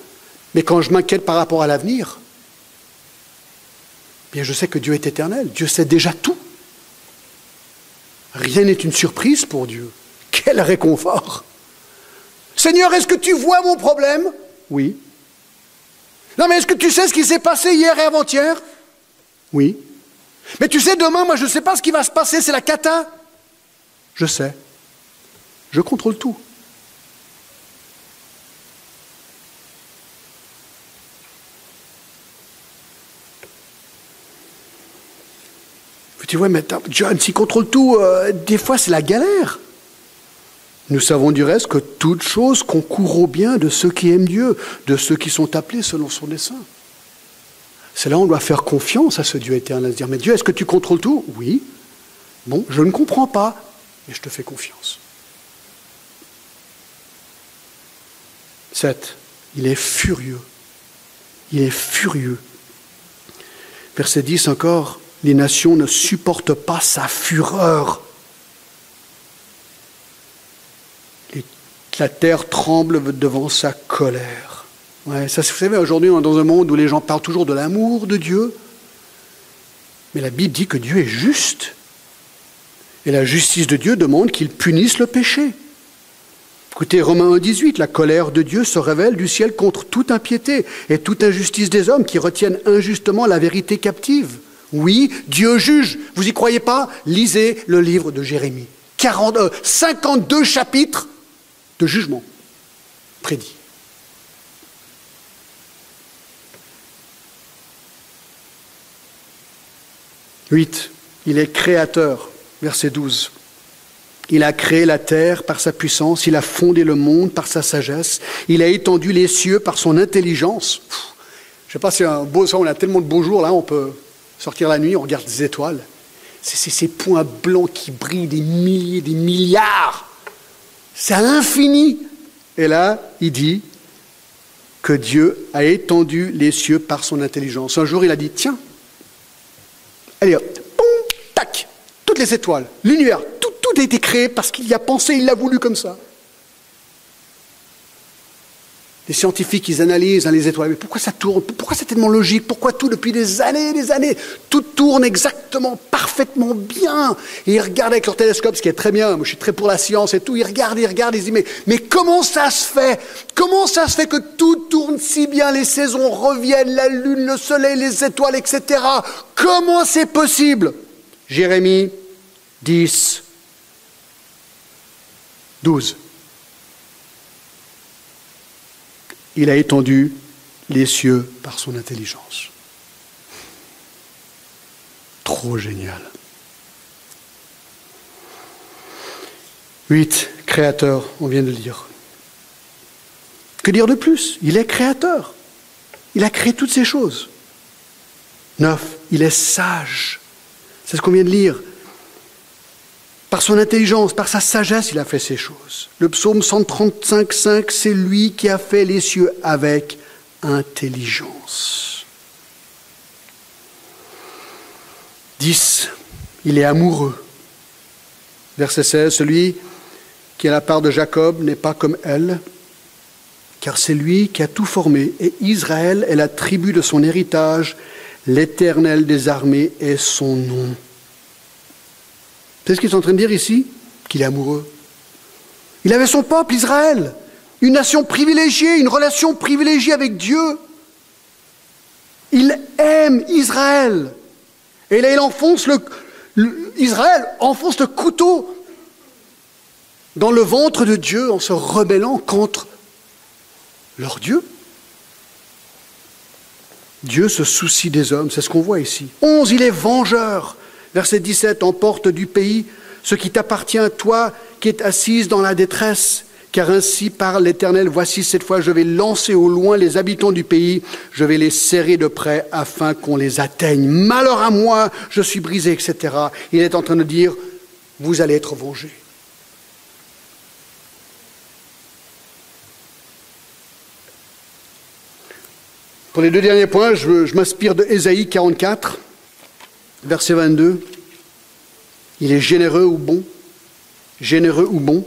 mais quand je m'inquiète par rapport à l'avenir, eh bien je sais que Dieu est éternel, Dieu sait déjà tout. Rien n'est une surprise pour Dieu. Quel réconfort Seigneur, est-ce que tu vois mon problème? Oui. Non, mais est-ce que tu sais ce qui s'est passé hier et avant-hier? Oui. Mais tu sais, demain, moi, je ne sais pas ce qui va se passer, c'est la cata? Je sais. Je contrôle tout. Tu vois, mais John, s'il contrôle tout, euh, des fois c'est la galère. Nous savons du reste que toute chose concourt au bien de ceux qui aiment Dieu, de ceux qui sont appelés selon son dessein. C'est là où on doit faire confiance à ce Dieu éternel, se dire, mais Dieu, est-ce que tu contrôles tout? Oui. Bon, je ne comprends pas, mais je te fais confiance. 7. Il est furieux. Il est furieux. Verset 10 encore, les nations ne supportent pas sa fureur. La terre tremble devant sa colère. Vous savez, aujourd'hui, on est dans un monde où les gens parlent toujours de l'amour de Dieu. Mais la Bible dit que Dieu est juste. Et la justice de Dieu demande qu'il punisse le péché. Écoutez, Romains 1, 18, la colère de Dieu se révèle du ciel contre toute impiété et toute injustice des hommes qui retiennent injustement la vérité captive. Oui, Dieu juge. Vous y croyez pas? Lisez le livre de Jérémie. 52 euh, chapitres de jugement prédit. Huit, il est créateur, verset 12. Il a créé la terre par sa puissance, il a fondé le monde par sa sagesse, il a étendu les cieux par son intelligence. je ne sais pas si un beau, on a tellement de beaux jours là, on peut sortir la nuit, on regarde des étoiles. C'est ces points blancs qui brillent des milliers, des milliards. C'est à l'infini. Et là, il dit que Dieu a étendu les cieux par son intelligence. Un jour, il a dit, tiens, allez hop, tac, toutes les étoiles, l'univers, tout, tout a été créé parce qu'il y a pensé, il l'a voulu comme ça. Les scientifiques, ils analysent hein, les étoiles. Mais pourquoi ça tourne? Pourquoi c'est tellement logique? Pourquoi tout depuis des années et des années? Tout tourne exactement, parfaitement bien. Et ils regardent avec leur télescope, ce qui est très bien. Moi, je suis très pour la science et tout. Ils regardent, ils regardent, ils disent, mais, mais comment ça se fait? Comment ça se fait que tout tourne si bien? Les saisons reviennent, la lune, le soleil, les étoiles, etc. Comment c'est possible? Jérémie 10, 12. Il a étendu les cieux par son intelligence. Trop génial. 8. Créateur, on vient de le dire. Que dire de plus? Il est créateur. Il a créé toutes ces choses. 9. Il est sage. C'est ce qu'on vient de lire. Par son intelligence, par sa sagesse, il a fait ces choses. Le psaume 135, 5, c'est lui qui a fait les cieux avec intelligence. 10. Il est amoureux. Verset 16. Celui qui a la part de Jacob n'est pas comme elle, car c'est lui qui a tout formé, et Israël est la tribu de son héritage, l'Éternel des armées est son nom. C'est ce qu'il est en train de dire ici? Qu'il est amoureux. Il avait son peuple, Israël, une nation privilégiée, une relation privilégiée avec Dieu. Il aime Israël. Et là, il enfonce le, Israël enfonce le couteau dans le ventre de Dieu en se rebellant contre leur Dieu. Dieu se soucie des hommes, c'est ce qu'on voit ici. Onze, il est vengeur. Verset 17, emporte du pays ce qui t'appartient, toi qui es assise dans la détresse. Car ainsi parle l'Éternel, voici cette fois je vais lancer au loin les habitants du pays, je vais les serrer de près afin qu'on les atteigne. Malheur à moi, je suis brisé, etc. Il est en train de dire, vous allez être vengés. Pour les deux derniers points, je, je m'inspire de Ésaïe 44 verset 22, il est généreux ou bon, généreux ou bon?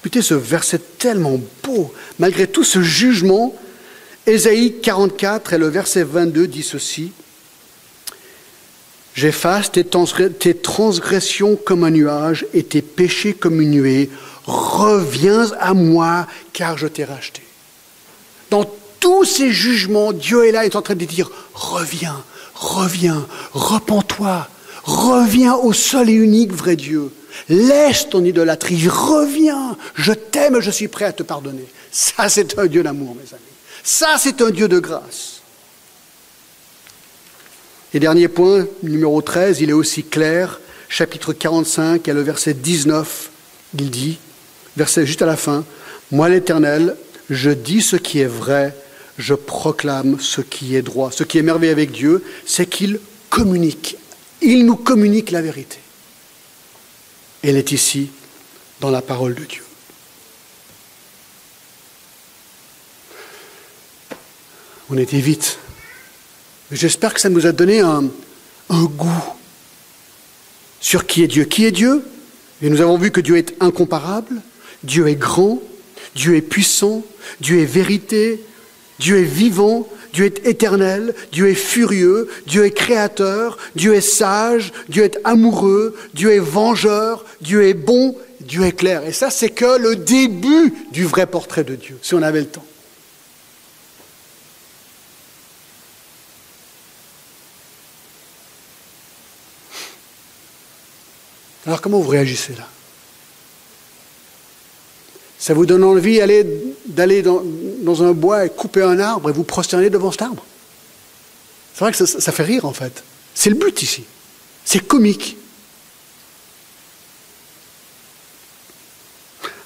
Écoutez ce verset tellement beau, malgré tout ce jugement, Ésaïe 44 et le verset 22 dit ceci, J'efface tes transgressions comme un nuage et tes péchés comme une nuée. Reviens à moi car je t'ai racheté. Dans tout ces jugements, Dieu est là, il est en train de dire, reviens, reviens, repens-toi, reviens au seul et unique vrai Dieu. Laisse ton idolâtrie, reviens, je t'aime, je suis prêt à te pardonner. Ça, c'est un Dieu d'amour, mes amis. Ça, c'est un Dieu de grâce. Et dernier point, numéro 13, il est aussi clair, chapitre 45, et le verset 19, il dit, verset juste à la fin, Moi l'Éternel, je dis ce qui est vrai, je proclame ce qui est droit. Ce qui est merveilleux avec Dieu, c'est qu'il communique. Il nous communique la vérité. Elle est ici dans la parole de Dieu. On était vite. J'espère que ça nous a donné un, un, goût sur qui est Dieu. Qui est Dieu? Et nous avons vu que Dieu est incomparable, Dieu est grand, Dieu est puissant, Dieu est vérité, Dieu est vivant, Dieu est éternel, Dieu est furieux, Dieu est créateur, Dieu est sage, Dieu est amoureux, Dieu est vengeur, Dieu est bon, Dieu est clair. Et ça, c'est que le début du vrai portrait de Dieu, si on avait le temps. Alors comment vous réagissez là? Ça vous donne envie d'aller dans, dans, un bois et couper un arbre et vous prosterner devant cet arbre C'est vrai que ça, fait rire en fait. C'est le but ici. C'est comique.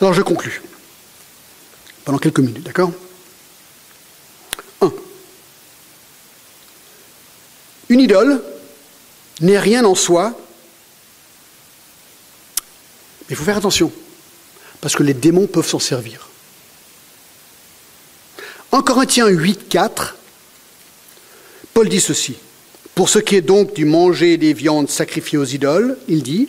Alors je conclus. Pendant quelques minutes, d'accord? Un. Une idole n'est rien en soi il faut faire attention, parce que les démons peuvent s'en servir. En Corinthiens 8, 4, Paul dit ceci. Pour ce qui est donc du manger des viandes sacrifiées aux idoles, il dit,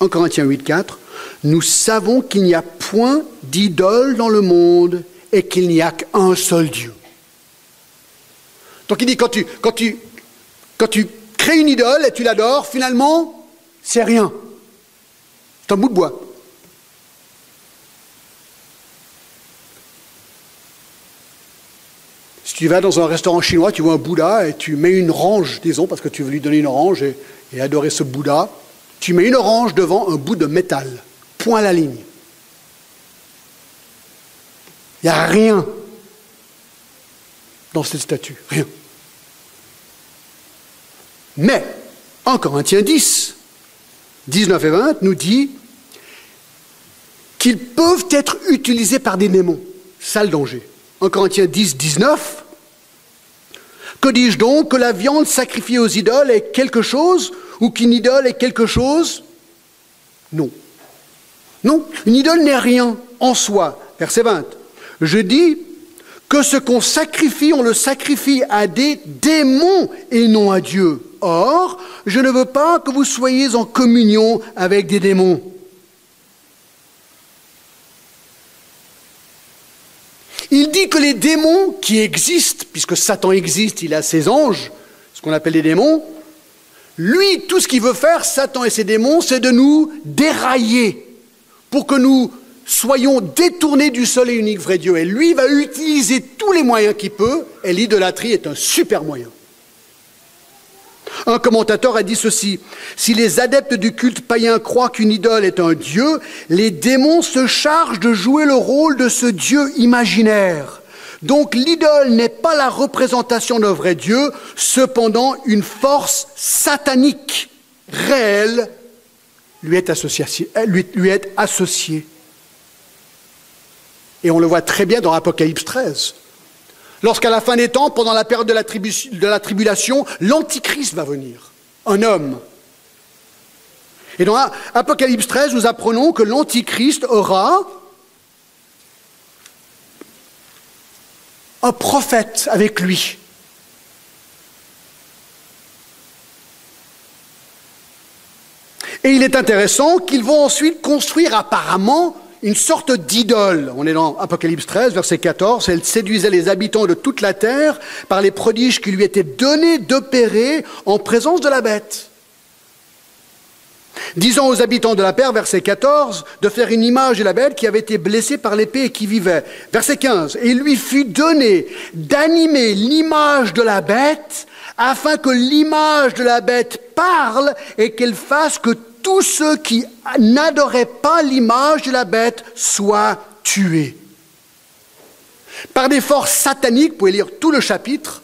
en Corinthiens 8, 4, nous savons qu'il n'y a point d'idole dans le monde et qu'il n'y a qu'un seul Dieu. Donc il dit, quand tu, quand tu crées une idole et tu l'adores, finalement, c'est rien. C'est un bout de bois. Tu vas dans un restaurant chinois, tu vois un Bouddha et tu mets une orange, disons, parce que tu veux lui donner une orange et, adorer ce Bouddha, tu mets une orange devant un bout de métal, point à la ligne. Il n'y a rien dans cette statue, rien. Mais, en Corinthiens 10, 19 et 20 nous dit qu'ils peuvent être utilisés par des démons. Ça danger. En Corinthiens 10, 19, que dis-je donc Que la viande sacrifiée aux idoles est quelque chose ou qu'une idole est quelque chose? Non. Non, une idole n'est rien en soi. Verset 20. Je dis que ce qu'on sacrifie, on le sacrifie à des démons et non à Dieu. Or, je ne veux pas que vous soyez en communion avec des démons. Il dit que les démons qui existent, puisque Satan existe, il a ses anges, ce qu'on appelle les démons, lui, tout ce qu'il veut faire, Satan et ses démons, c'est de nous dérailler pour que nous soyons détournés du seul et unique vrai Dieu. Et lui va utiliser tous les moyens qu'il peut, et l'idolâtrie est un super moyen. Un commentateur a dit ceci, si les adeptes du culte païen croient qu'une idole est un dieu, les démons se chargent de jouer le rôle de ce dieu imaginaire. Donc l'idole n'est pas la représentation d'un vrai Dieu, cependant une force satanique réelle lui est associée. Et on le voit très bien dans Apocalypse 13. Lorsqu'à la fin des temps, pendant la période de la, tribulation, l'Antichrist va venir, un homme. Et dans Apocalypse 13, nous apprenons que l'Antichrist aura un prophète avec lui. Et il est intéressant qu'ils vont ensuite construire apparemment une sorte d'idole. On est dans Apocalypse 13, verset 14. Elle séduisait les habitants de toute la terre par les prodiges qui lui étaient donnés d'opérer en présence de la bête. disant aux habitants de la terre, verset 14, de faire une image de la bête qui avait été blessée par l'épée et qui vivait. Verset 15, et il lui fut donné d'animer l'image de la bête afin que l'image de la bête parle et qu'elle fasse que tous ceux qui n'adoraient pas l'image de la bête soient tués. Par des forces sataniques, vous pouvez lire tout le chapitre,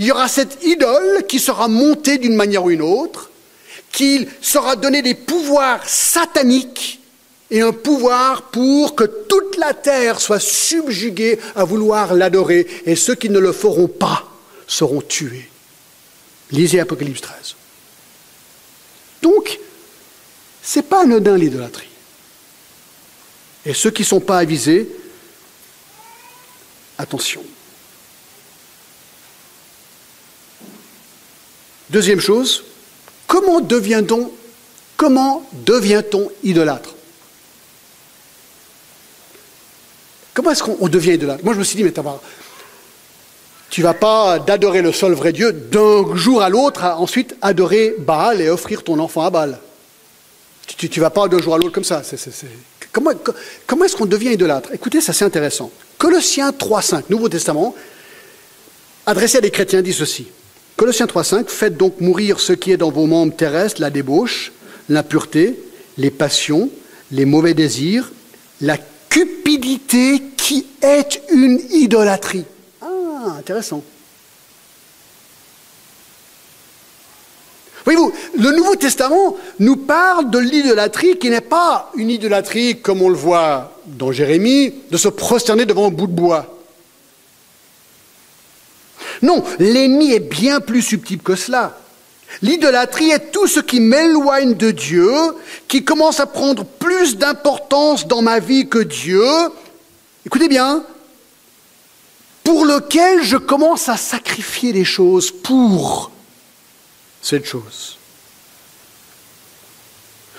il y aura cette idole qui sera montée d'une manière ou une autre, qu'il sera donné des pouvoirs sataniques et un pouvoir pour que toute la terre soit subjuguée à vouloir l'adorer, et ceux qui ne le feront pas seront tués. Lisez Apocalypse 13. Donc, ce n'est pas anodin l'idolâtrie. Et ceux qui ne sont pas avisés, attention. Deuxième chose, comment devient-on comment devient-on idolâtre? Comment est-ce qu'on devient idolâtre? Moi, je me suis dit, mais tu vas pas d'adorer le seul vrai Dieu d'un jour à l'autre, ensuite adorer Baal et offrir ton enfant à Baal. Tu ne vas pas d'un jour à l'autre comme ça. Comment, comment est-ce qu'on devient idolâtre? Écoutez, ça c'est intéressant. Colossiens 3.5, Nouveau Testament, adressé à des chrétiens, dit ceci. Colossiens 3.5, faites donc mourir ce qui est dans vos membres terrestres, la débauche, l'impureté, les passions, les mauvais désirs, la cupidité qui est une idolâtrie. Ah, intéressant. Voyez-vous, le Nouveau Testament nous parle de l'idolâtrie qui n'est pas une idolâtrie comme on le voit dans Jérémie, de se prosterner devant un bout de bois. Non, l'ennemi est bien plus subtil que cela. L'idolâtrie est tout ce qui m'éloigne de Dieu, qui commence à prendre plus d'importance dans ma vie que Dieu. Écoutez bien, pour lequel je commence à sacrifier des choses pour cette chose.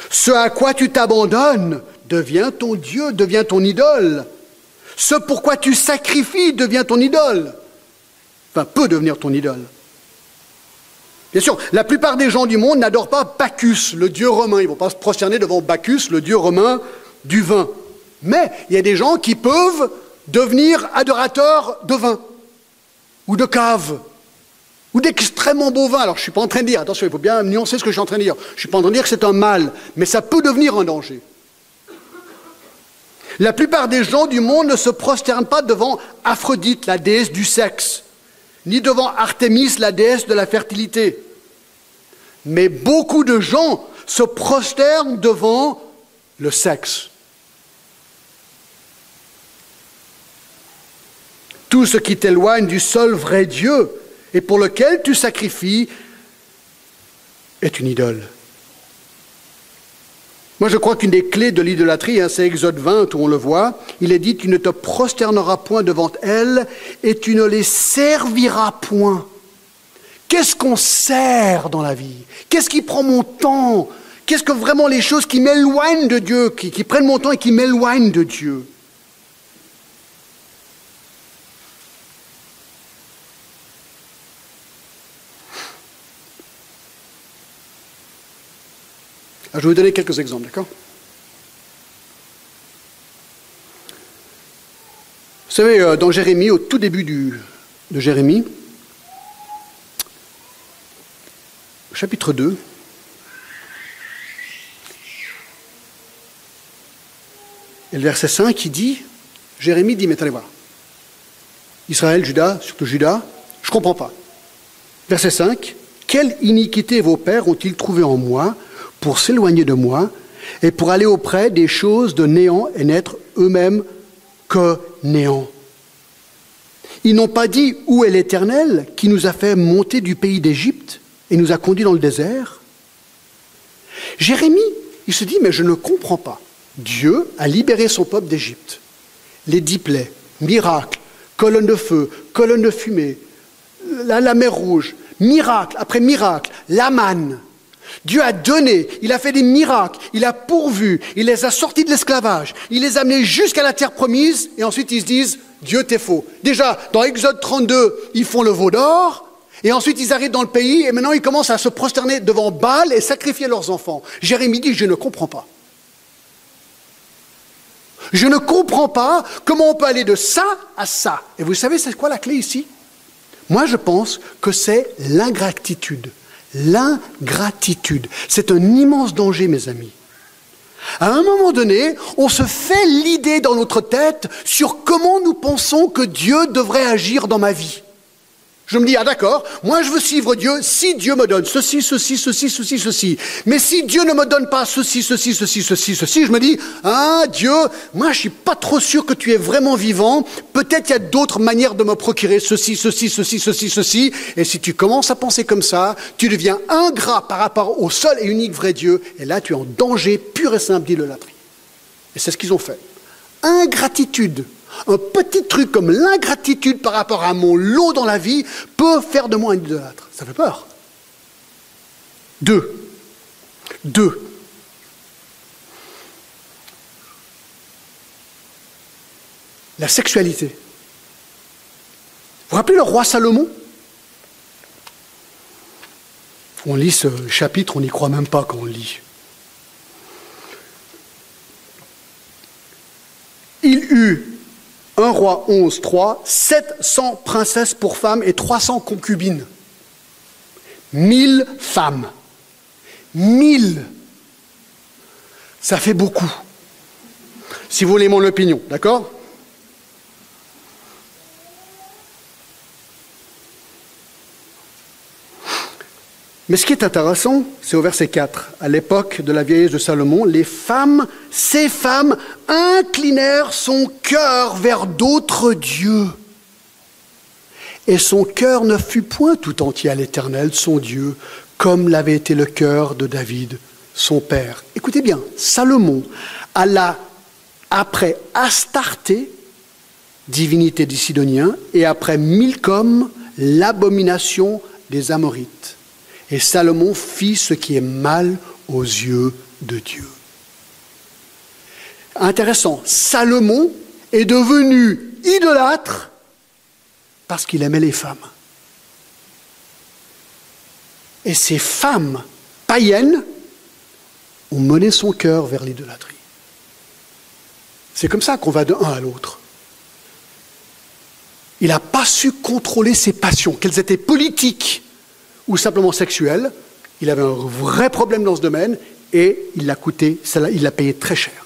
Ce à quoi tu t'abandonnes devient ton Dieu, devient ton idole. Ce pourquoi tu sacrifies devient ton idole. Enfin, peut devenir ton idole. Bien sûr, la plupart des gens du monde n'adorent pas Bacchus, le dieu romain. Ils ne vont pas se prosterner devant Bacchus, le dieu romain du vin. Mais il y a des gens qui peuvent devenir adorateurs de vin, ou de cave, ou d'extrêmement beau vin. Alors je ne suis pas en train de dire, attention, il faut bien nuancer ce que je suis en train de dire. Je ne suis pas en train de dire que c'est un mal, mais ça peut devenir un danger. La plupart des gens du monde ne se prosternent pas devant Aphrodite, la déesse du sexe ni devant Artémis, la déesse de la fertilité. Mais beaucoup de gens se prosternent devant le sexe. Tout ce qui t'éloigne du seul vrai Dieu et pour lequel tu sacrifies est une idole. Moi, je crois qu'une des clés de l'idolâtrie, hein, c'est Exode 20 où on le voit, il est dit, tu ne te prosterneras point devant elle et tu ne les serviras point. Qu'est-ce qu'on sert dans la vie? Qu'est-ce qui prend mon temps? Qu'est-ce que vraiment les choses qui m'éloignent de Dieu, qui prennent mon temps et qui m'éloignent de Dieu? Ah, je vais vous donner quelques exemples, d'accord Vous savez, euh, dans Jérémie, au tout début de Jérémie, chapitre 2, et le verset 5, il dit, Jérémie dit, mais allez voir, Israël, Judas, surtout Judas, je ne comprends pas. Verset 5, quelle iniquité vos pères ont-ils trouvé en moi pour s'éloigner de moi et pour aller auprès des choses de néant et n'être eux-mêmes que néant. Ils n'ont pas dit où est l'Éternel qui nous a fait monter du pays d'Égypte et nous a conduits dans le désert. Jérémie, il se dit, mais je ne comprends pas. Dieu a libéré son peuple d'Égypte. Les dix plaies, miracles, colonne de feu, colonne de fumée, la, mer rouge, miracle après miracle, la manne, Dieu a donné, il a fait des miracles, il a pourvu, il les a sortis de l'esclavage, il les a amenés jusqu'à la terre promise, et ensuite ils se disent, Dieu t'es faux. Déjà, dans Exode 32, ils font le veau d'or, Et ensuite, ils arrivent dans le pays et maintenant ils commencent à se prosterner devant Baal et sacrifier leurs enfants. Jérémie dit, je ne comprends pas. Je ne comprends pas comment on peut aller de ça à ça. Et vous savez, c'est quoi la clé ici? Moi, je pense que c'est l'ingratitude. L'ingratitude. C'est un immense danger, mes amis. À un moment donné, on se fait l'idée dans notre tête sur comment nous pensons que Dieu devrait agir dans ma vie. Je me dis, ah d'accord, moi je veux suivre Dieu si Dieu me donne ceci, ceci, ceci, ceci, ceci. Mais si Dieu ne me donne pas ceci, ceci, ceci, ceci, ceci, je me dis, ah Dieu, moi je suis pas trop sûr que tu es vraiment vivant. Peut-être il y a d'autres manières de me procurer ceci, ceci, ceci, ceci, ceci. Et si tu commences à penser comme ça, tu deviens ingrat par rapport au seul et unique vrai Dieu. Et là, tu es en danger pur et simple d'idolâtrie. Et c'est ce qu'ils ont fait. Ingratitude un petit truc comme l'ingratitude par rapport à mon lot dans la vie peut faire de moi un idolâtre. Ça fait peur. Deux. Deux. La sexualité. Vous vous rappelez le roi Salomon? On lit ce chapitre, on n'y croit même pas quand on lit. Il eut 1 roi 11, 3, 700 princesses pour femmes et 300 concubines. 1000 femmes. 1000. Ça fait beaucoup. Si vous voulez mon opinion, d'accord? Mais ce qui est intéressant, c'est au verset 4. À l'époque de la vieillesse de Salomon, les femmes, ces femmes, inclinèrent son cœur vers d'autres dieux. Et son cœur ne fut point tout entier à l'Éternel, son Dieu, comme l'avait été le cœur de David, son père. Écoutez bien, Salomon alla après Astarté, divinité des Sidoniens, et après Milcom, l'abomination des Amorites. Et Salomon fit ce qui est mal aux yeux de Dieu. Intéressant, Salomon est devenu idolâtre parce qu'il aimait les femmes. Et ces femmes païennes ont mené son cœur vers l'idolâtrie. C'est comme ça qu'on va de à l'autre. Il n'a pas su contrôler ses passions, qu'elles étaient politiques, ou simplement sexuel. Il avait un vrai problème dans ce domaine et il l'a coûté, il l'a payé très cher.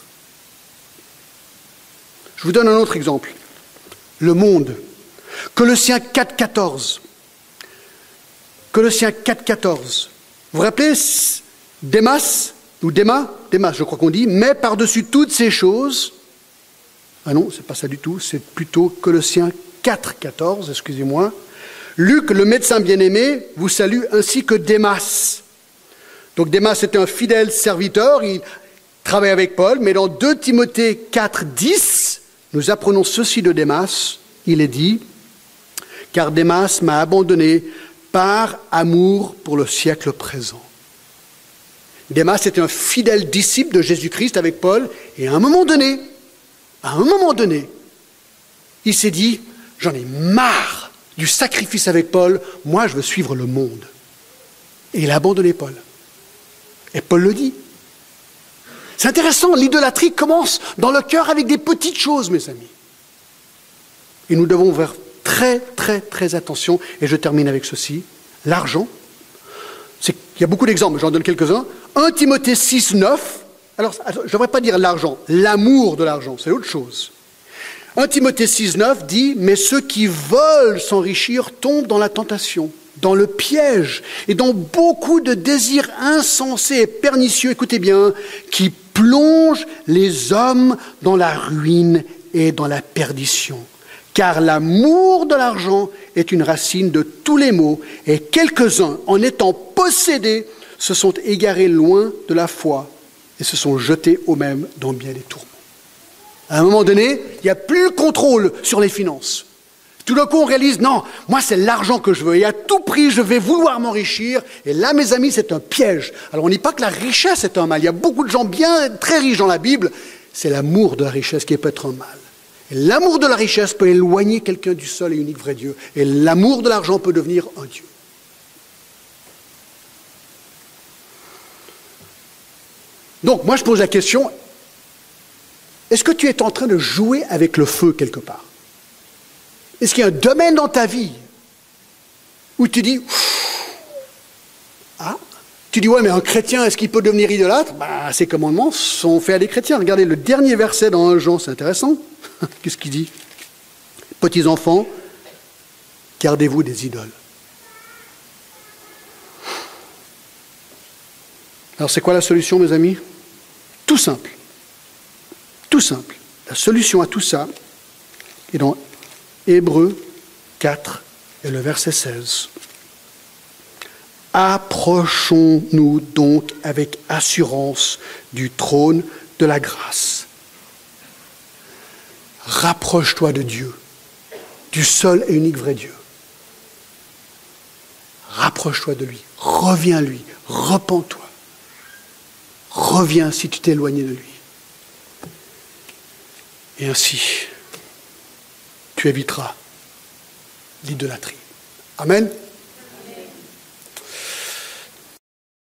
Je vous donne un autre exemple. Le monde. Colossiens 4.14. Colossiens 4.14. Vous vous rappelez Démas, ou Déma, Démas je crois qu'on dit, mais par-dessus toutes ces choses, ah non, c'est pas ça du tout, c'est plutôt Colossiens 4.14, excusez-moi, Luc, le médecin bien-aimé, vous salue ainsi que Démas. Donc Démas était un fidèle serviteur, il travaille avec Paul, mais dans 2 Timothée 4, 10, nous apprenons ceci de Démas. Il est dit, car Démas m'a abandonné par amour pour le siècle présent. Démas était un fidèle disciple de Jésus-Christ avec Paul, et à un moment donné, à un moment donné, il s'est dit, j'en ai marre du sacrifice avec Paul, moi je veux suivre le monde. Et il a abandonné Paul. Et Paul le dit. C'est intéressant, l'idolâtrie commence dans le cœur avec des petites choses, mes amis. Et nous devons faire très, très, très attention. Et je termine avec ceci. L'argent. Il y a beaucoup d'exemples, j'en donne quelques-uns. 1 Timothée 6, 9. Alors, je ne devrais pas dire l'argent, l'amour de l'argent, c'est autre chose. 1 Timothée 6,9 dit Mais ceux qui veulent s'enrichir tombent dans la tentation, dans le piège et dans beaucoup de désirs insensés et pernicieux, écoutez bien, qui plongent les hommes dans la ruine et dans la perdition. Car l'amour de l'argent est une racine de tous les maux, et quelques-uns, en étant possédés, se sont égarés loin de la foi et se sont jetés eux-mêmes dans bien des tourments. À un moment donné, il n'y a plus le contrôle sur les finances. Tout d'un coup, on réalise, non, moi, c'est l'argent que je veux, et à tout prix, je vais vouloir m'enrichir. Et là, mes amis, c'est un piège. Alors, on ne dit pas que la richesse est un mal. Il y a beaucoup de gens bien, très riches dans la Bible. C'est l'amour de la richesse qui peut être un mal. L'amour de la richesse peut éloigner quelqu'un du seul et unique vrai Dieu. Et l'amour de l'argent peut devenir un Dieu. Donc, moi, je pose la question, est-ce que tu es en train de jouer avec le feu quelque part? Est-ce qu'il y a un domaine dans ta vie où tu dis, ah, tu dis, ouais, mais un chrétien, est-ce qu'il peut devenir idolâtre? Bah, Ces commandements sont faits à des chrétiens. Regardez le dernier verset dans 1 Jean, c'est intéressant. Qu'est-ce qu'il dit? Petits enfants, gardez-vous des idoles. Alors c'est quoi la solution, mes amis? Tout simple. Tout simple. La solution à tout ça est dans Hébreu 4 et le verset 16. Approchons-nous donc avec assurance du trône de la grâce. Rapproche-toi de Dieu, du seul et unique vrai Dieu. Rapproche-toi de lui, reviens lui, repens-toi. Reviens si tu t'es éloigné de lui. Et ainsi, tu éviteras l'idolâtrie. Amen.